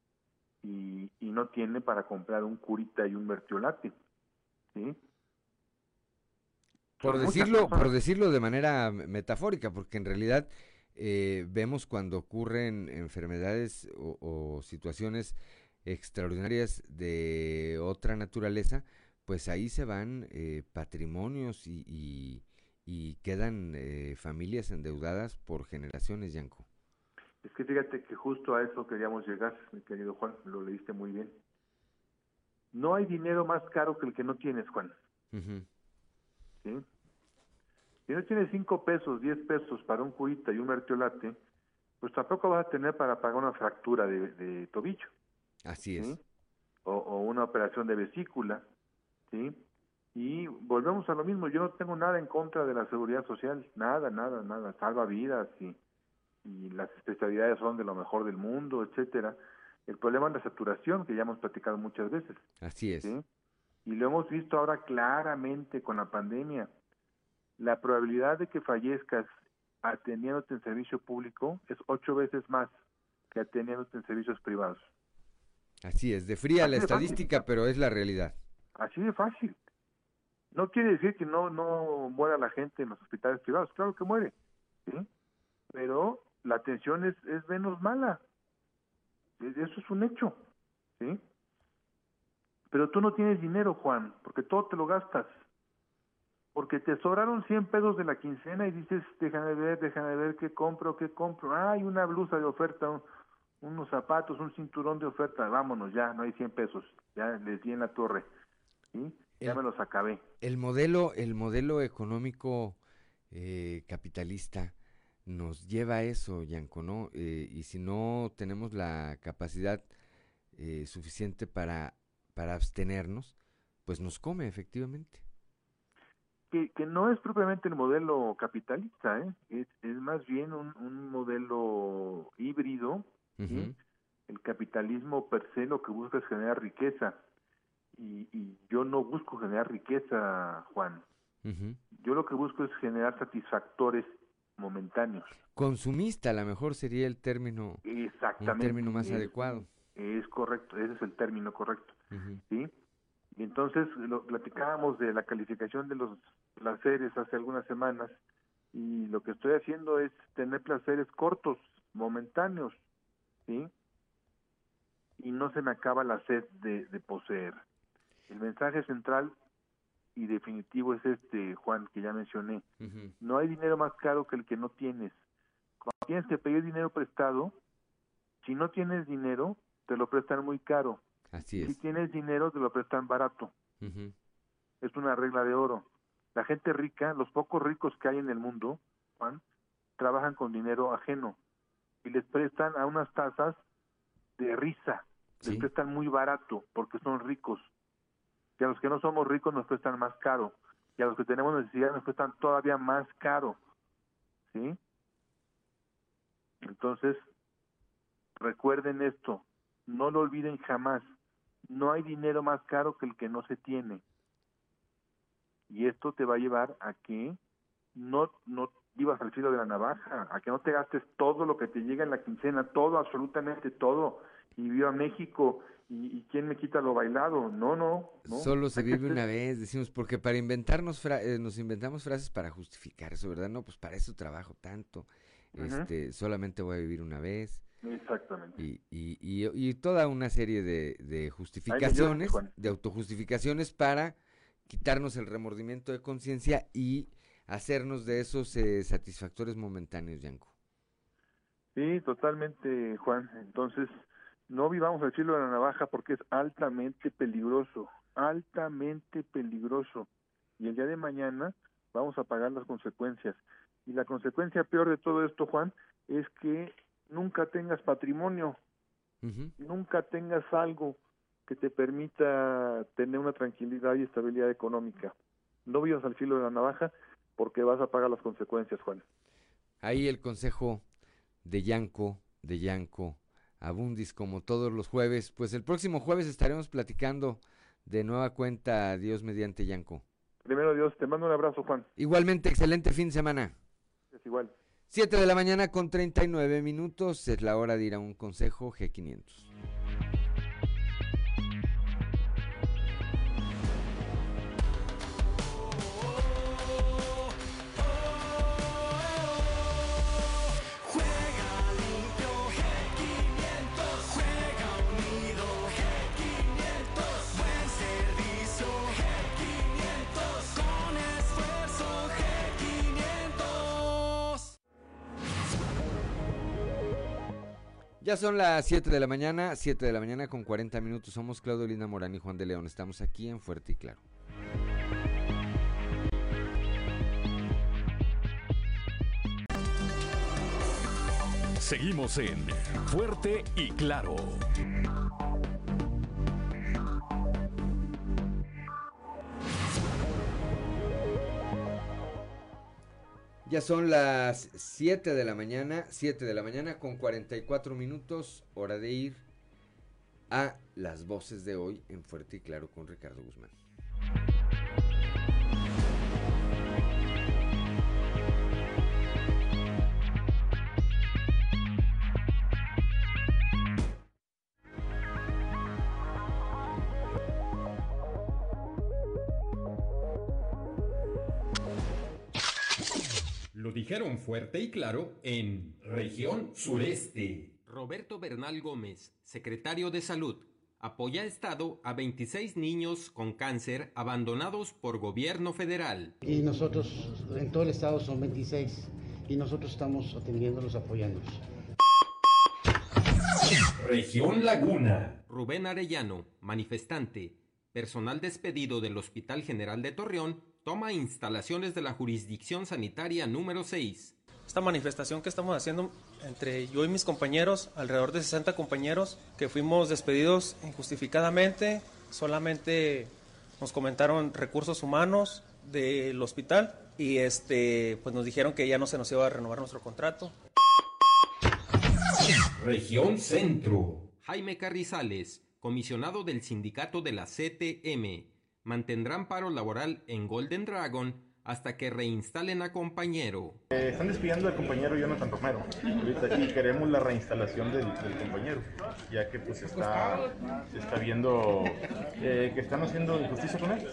y, y no tiene para comprar un curita y un mertiolate, ¿sí? Por decirlo, por decirlo de manera metafórica, porque en realidad eh, vemos cuando ocurren enfermedades o, o situaciones extraordinarias de otra naturaleza, pues ahí se van eh, patrimonios y, y- y quedan eh, familias endeudadas por generaciones, Yanko. Es que fíjate que justo a eso queríamos llegar, mi querido Juan, lo leíste muy bien. No hay dinero más caro que el que no tienes, Juan. Ujú. ¿Sí? Si no tienes cinco pesos, diez pesos para un curita y un mertiolate, pues tampoco vas a tener para pagar una fractura de, de tobillo Así es. o, o una operación de vesícula, ¿sí? Y volvemos a lo mismo, yo no tengo nada en contra de la seguridad social, nada, nada, nada, salva vidas y, y las especialidades son de lo mejor del mundo, etcétera. El problema es la saturación, que ya hemos platicado muchas veces. Así es. ¿sí? Y lo hemos visto ahora claramente con la pandemia. La probabilidad de que fallezcas atendiéndote en servicio público es ocho veces más que atendiéndote en servicios privados. Así es, de fría Así la de fácil. estadística, pero es la realidad. Así de fácil. No quiere decir que no no muera la gente en los hospitales privados, claro que muere, ¿sí? Pero la atención es, es menos mala. E- Eso es un hecho, ¿sí? Pero tú no tienes dinero, Juan, porque todo te lo gastas. Porque te sobraron 100 pesos de la quincena y dices, déjame ver, déjame ver qué compro, qué compro. Ah, hay una blusa de oferta, un- unos zapatos, un cinturón de oferta. Vámonos, ya, no hay 100 pesos. Ya les di en la torre. ¿sí? Ya El- me los acabé. El modelo, el modelo económico eh, capitalista nos lleva a eso, Yanko, ¿no? Eh, y si no tenemos la capacidad eh, suficiente para, para abstenernos, pues nos come efectivamente. que, que no es propiamente el modelo capitalista, ¿eh? es, es más bien un, un modelo híbrido. El capitalismo per se lo que busca es generar riqueza. Y, y yo no busco generar riqueza, Juan. Yo lo que busco es generar satisfactores momentáneos. Consumista, a lo mejor sería el término, un Exactamente. término más Es- adecuado. Es correcto, ese es el término correcto. ¿Sí? Y entonces lo platicábamos de la calificación de los placeres hace algunas semanas y lo que estoy haciendo es tener placeres cortos, momentáneos, ¿sí? Y no se me acaba la sed de, de poseer. El mensaje central y definitivo es este, Juan, que ya mencioné. No hay dinero más caro que el que no tienes. Cuando tienes que pedir dinero prestado, si no tienes dinero, te lo prestan muy caro. Así Si es. tienes dinero, te lo prestan barato. Es una regla de oro. La gente rica, los pocos ricos que hay en el mundo, Juan, trabajan con dinero ajeno y les prestan a unas tasas de risa. Les Sí. prestan muy barato porque son ricos. Y a los que no somos ricos nos prestan más caro. Y a los que tenemos necesidad nos prestan todavía más caro. ¿Sí? Entonces, recuerden esto. No lo olviden jamás. No hay dinero más caro que el que no se tiene. Y esto te va a llevar a que no, no vivas al filo de la navaja, a que no te gastes todo lo que te llega en la quincena, todo, absolutamente todo, y viva México y, y quién me quita lo bailado. No, no, no. Solo se vive una vez, decimos, porque para inventarnos, fra- eh, nos inventamos frases para justificar eso, ¿verdad? No, pues para eso trabajo tanto, este, solamente voy a vivir una vez. Exactamente. Y, y, y, y toda una serie de, de justificaciones, de autojustificaciones para quitarnos el remordimiento de conciencia y hacernos de esos eh, satisfactores momentáneos, Yanko. Sí, totalmente, Juan. Entonces, no vivamos al filo de la navaja porque es altamente peligroso, altamente peligroso. Y el día de mañana vamos a pagar las consecuencias. Y la consecuencia peor de todo esto, Juan, es que nunca tengas patrimonio, nunca tengas algo que te permita tener una tranquilidad y estabilidad económica. No vivas al filo de la navaja porque vas a pagar las consecuencias, Juan. Ahí el consejo de Yanko, de Yanko Abundis, como todos los jueves. Pues el próximo jueves estaremos platicando de nueva cuenta Dios mediante Yanko. Primero Dios, te mando un abrazo, Juan. Igualmente, excelente fin de semana. Es igual. 7 de la mañana con 39 minutos. Es la hora de ir a un consejo G500. Ya son las 7 de la mañana, 7 de la mañana con 40 minutos. Somos Claudio Linda Morán y Juan de León. Estamos aquí en Fuerte y Claro. Seguimos en Fuerte y Claro. Ya son las 7 de la mañana, 7 de la mañana con 44 minutos, hora de ir a las voces de hoy en Fuerte y Claro con Ricardo Guzmán. Dijeron fuerte y claro en región sureste. Roberto Bernal Gómez, secretario de Salud, apoya Estado a 26 niños con cáncer abandonados por gobierno federal. Y nosotros, en todo el estado son 26, y nosotros estamos atendiéndolos, apoyándolos. Región Laguna. Rubén Arellano, manifestante, personal despedido del Hospital General de Torreón, toma instalaciones de la jurisdicción sanitaria número 6. Esta manifestación que estamos haciendo entre yo y mis compañeros, alrededor de 60 compañeros que fuimos despedidos injustificadamente, solamente nos comentaron recursos humanos del hospital y este pues nos dijeron que ya no se nos iba a renovar nuestro contrato. Región Centro. Jaime Carrizales, comisionado del sindicato de la CTM, mantendrán paro laboral en Golden Dragon hasta que reinstalen a compañero. Eh, están despidiendo al compañero Jonathan Romero ahorita, y queremos la reinstalación del, del compañero, ya que pues está, se está viendo eh, que están haciendo injusticia con él.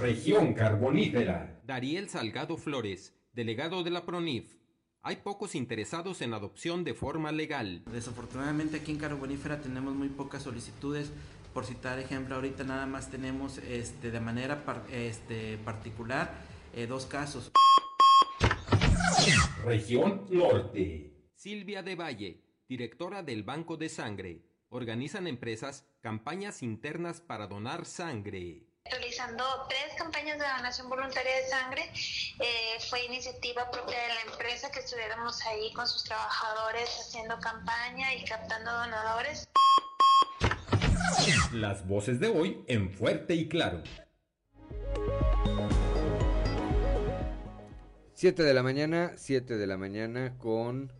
Región Carbonífera. Dariel Salgado Flores, delegado de la PRONIF. Hay pocos interesados en adopción de forma legal. Desafortunadamente aquí en Carbonífera tenemos muy pocas solicitudes. Por citar ejemplo, ahorita nada más tenemos este, de manera par- este, particular eh, dos casos. Región Norte. Silvia de Valle, directora del Banco de Sangre. Organizan empresas campañas internas para donar sangre. realizando tres campañas de donación voluntaria de sangre. Eh, fue iniciativa propia de la empresa que estuviéramos ahí con sus trabajadores haciendo campaña y captando donadores. Las voces de hoy en Fuerte y Claro. 7 de la mañana, 7 de la mañana con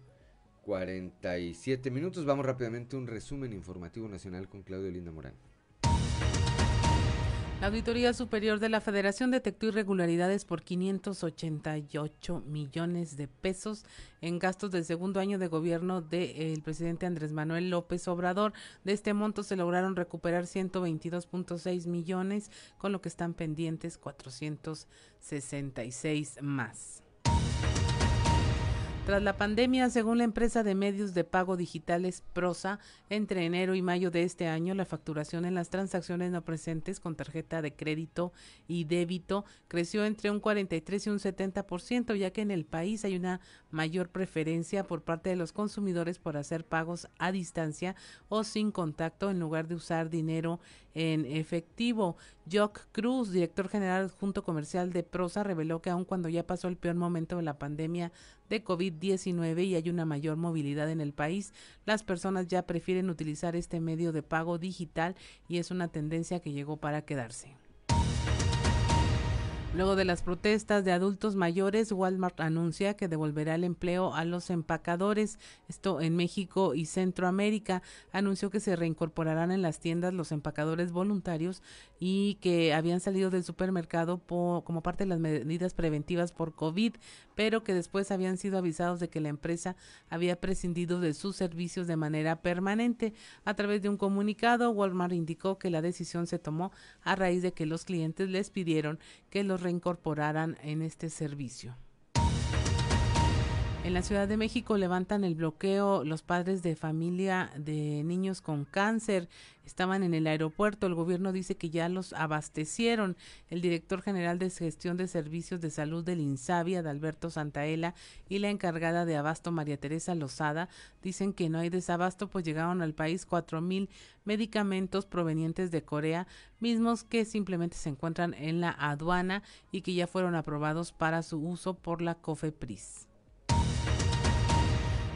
47 minutos. Vamos rápidamente a un resumen informativo nacional con Claudio Linda Morán. La Auditoría Superior de la Federación detectó irregularidades por 588 millones de pesos en gastos del segundo año de gobierno del presidente Andrés Manuel López Obrador. De este monto se lograron recuperar 122.6 millones, con lo que están pendientes 466 más. Tras la pandemia, según la empresa de medios de pago digitales Prosa, entre enero y mayo de este año, la facturación en las transacciones no presentes con tarjeta de crédito y débito creció entre un 43 y un 70%, ya que en el país hay una mayor preferencia por parte de los consumidores por hacer pagos a distancia o sin contacto en lugar de usar dinero en efectivo. Jock Cruz, director general adjunto comercial de Prosa, reveló que aun cuando ya pasó el peor momento de la pandemia de COVID-19 y hay una mayor movilidad en el país, las personas ya prefieren utilizar este medio de pago digital y es una tendencia que llegó para quedarse. Luego de las protestas de adultos mayores, Walmart anuncia que devolverá el empleo a los empacadores, esto en México y Centroamérica. Anunció que se reincorporarán en las tiendas los empacadores voluntarios y que habían salido del supermercado como parte de las medidas preventivas por COVID, pero que después habían sido avisados de que la empresa había prescindido de sus servicios de manera permanente. A través de un comunicado, Walmart indicó que la decisión se tomó a raíz de que los clientes les pidieron que los reincorporaran en este servicio. En la Ciudad de México levantan el bloqueo los padres de familia de niños con cáncer. Estaban en el aeropuerto. El gobierno dice que ya los abastecieron. El director general de gestión de servicios de salud del INSABI, Adalberto Santaella, y la encargada de abasto, María Teresa Lozada, dicen que no hay desabasto, pues llegaron al país cuatro mil medicamentos provenientes de Corea, mismos que simplemente se encuentran en la aduana y que ya fueron aprobados para su uso por la COFEPRIS.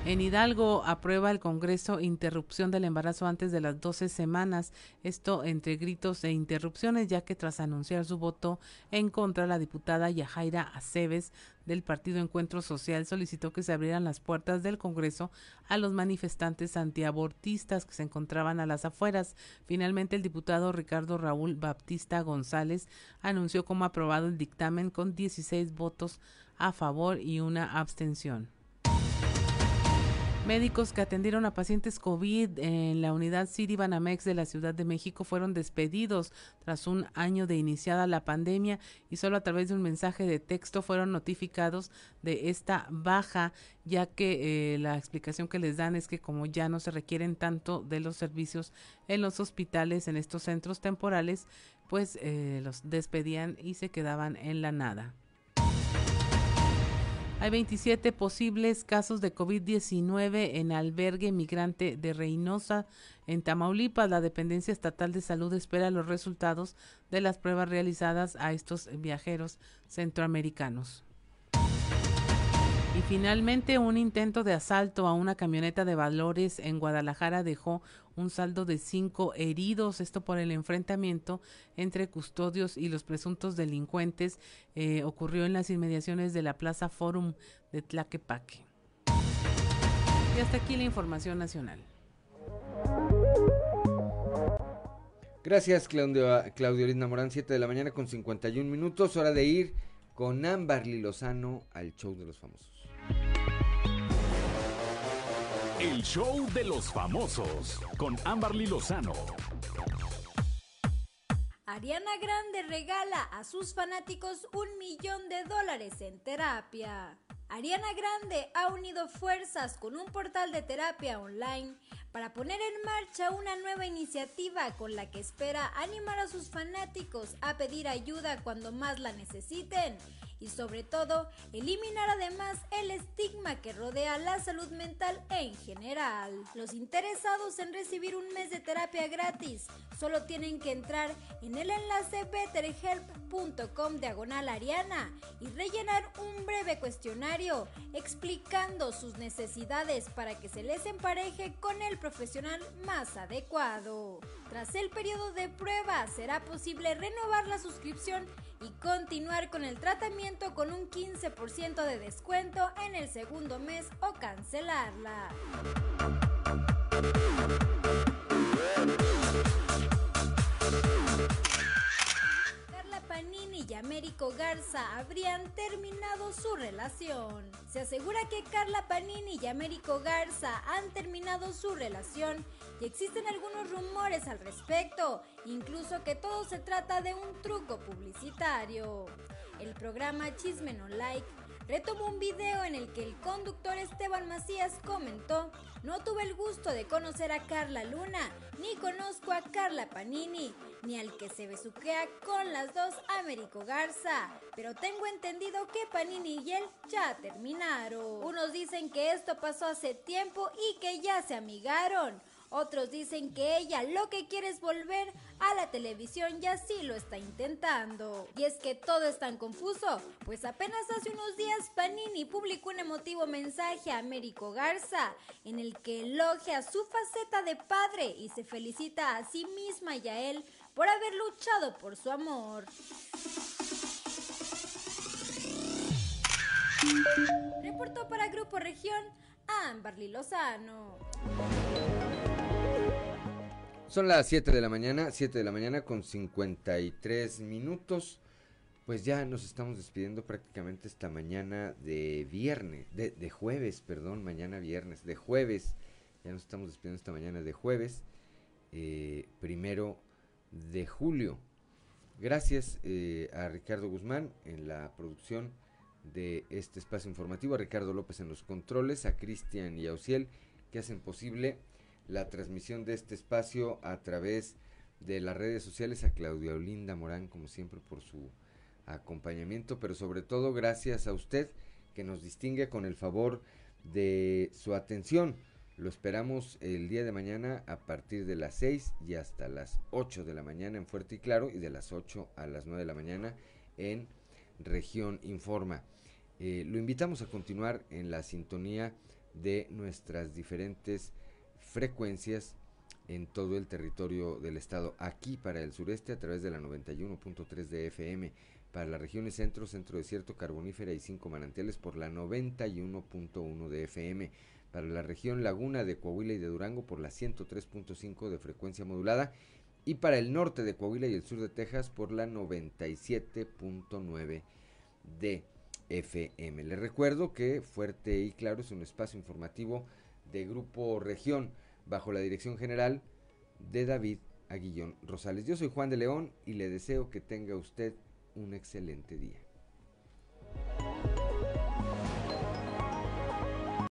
En Hidalgo aprueba el Congreso interrupción del embarazo antes de las 12 semanas, esto entre gritos e interrupciones, ya que tras anunciar su voto en contra, la diputada Yajaira Aceves del Partido Encuentro Social solicitó que se abrieran las puertas del Congreso a los manifestantes antiabortistas que se encontraban a las afueras. Finalmente, el diputado Ricardo Raúl Baptista González anunció como aprobado el dictamen con 16 votos a favor y una abstención. Médicos que atendieron a pacientes COVID en la unidad City Banamex de la Ciudad de México fueron despedidos tras un año de iniciada la pandemia y solo a través de un mensaje de texto fueron notificados de esta baja, ya que eh, la explicación que les dan es que como ya no se requieren tanto de los servicios en los hospitales, en estos centros temporales, pues eh, los despedían y se quedaban en la nada. Hay 27 posibles casos de COVID-19 en albergue migrante de Reynosa, en Tamaulipas. La Dependencia Estatal de Salud espera los resultados de las pruebas realizadas a estos viajeros centroamericanos. Y finalmente, un intento de asalto a una camioneta de valores en Guadalajara dejó un saldo de cinco heridos, esto por el enfrentamiento entre custodios y los presuntos delincuentes. Eh, ocurrió en las inmediaciones de la Plaza Forum de Tlaquepaque. Y hasta aquí la información nacional. Gracias, Claudio, Claudio Linda Morán, 7 de la mañana con 51 minutos. Hora de ir con Amberly Lozano al show de los famosos. El show de los famosos con Amberly Lozano. Ariana Grande regala a sus fanáticos un millón de dólares en terapia. Ariana Grande ha unido fuerzas con un portal de terapia online para poner en marcha una nueva iniciativa con la que espera animar a sus fanáticos a pedir ayuda cuando más la necesiten y sobre todo eliminar además el estigma que rodea la salud mental en general. Los interesados en recibir un mes de terapia gratis solo tienen que entrar en el enlace betterhelp.com diagonal ariana y rellenar un breve cuestionario explicando sus necesidades para que se les empareje con el profesional más adecuado. Tras el periodo de prueba será posible renovar la suscripción y continuar con el tratamiento con un 15% de descuento en el segundo mes o cancelarla. Américo Garza habrían terminado su relación. Se asegura que Carla Panini y Américo Garza han terminado su relación y existen algunos rumores al respecto, incluso que todo se trata de un truco publicitario. El programa Chisme Like retomó un video en el que el conductor Esteban Macías comentó, no tuve el gusto de conocer a Carla Luna, ni conozco a Carla Panini, ni al que se besuquea con las dos Américo Garza, pero tengo entendido que Panini y él ya terminaron. Unos dicen que esto pasó hace tiempo y que ya se amigaron. Otros dicen que ella lo que quiere es volver a la televisión y así lo está intentando. Y es que todo es tan confuso, pues apenas hace unos días Panini publicó un emotivo mensaje a Américo Garza en el que elogia su faceta de padre y se felicita a sí misma y a él por haber luchado por su amor. Reportó para Grupo Región Amberly Lozano. Son las 7 de la mañana, 7 de la mañana con 53 minutos. Pues ya nos estamos despidiendo prácticamente esta mañana de viernes, de, de jueves, perdón, mañana viernes, de jueves. Ya nos estamos despidiendo esta mañana de jueves, eh, primero de julio. Gracias eh, a Ricardo Guzmán en la producción de este espacio informativo, a Ricardo López en los controles, a Cristian y a Ociel que hacen posible la transmisión de este espacio a través de las redes sociales, a Claudia Olinda Morán, como siempre, por su acompañamiento, pero sobre todo gracias a usted que nos distingue con el favor de su atención. Lo esperamos el día de mañana a partir de las 6 y hasta las 8 de la mañana en Fuerte y Claro y de las 8 a las 9 de la mañana en Región Informa. Eh, lo invitamos a continuar en la sintonía de nuestras diferentes frecuencias en todo el territorio del estado. Aquí para el sureste a través de la 91.3 de FM. Para las regiones centro, centro desierto, carbonífera y cinco manantiales por la 91.1 de FM. Para la región laguna de Coahuila y de Durango por la 103.5 de frecuencia modulada. Y para el norte de Coahuila y el sur de Texas por la 97.9 de FM. Les recuerdo que Fuerte y Claro es un espacio informativo de Grupo Región bajo la dirección general de David Aguillón Rosales. Yo soy Juan de León y le deseo que tenga usted un excelente día.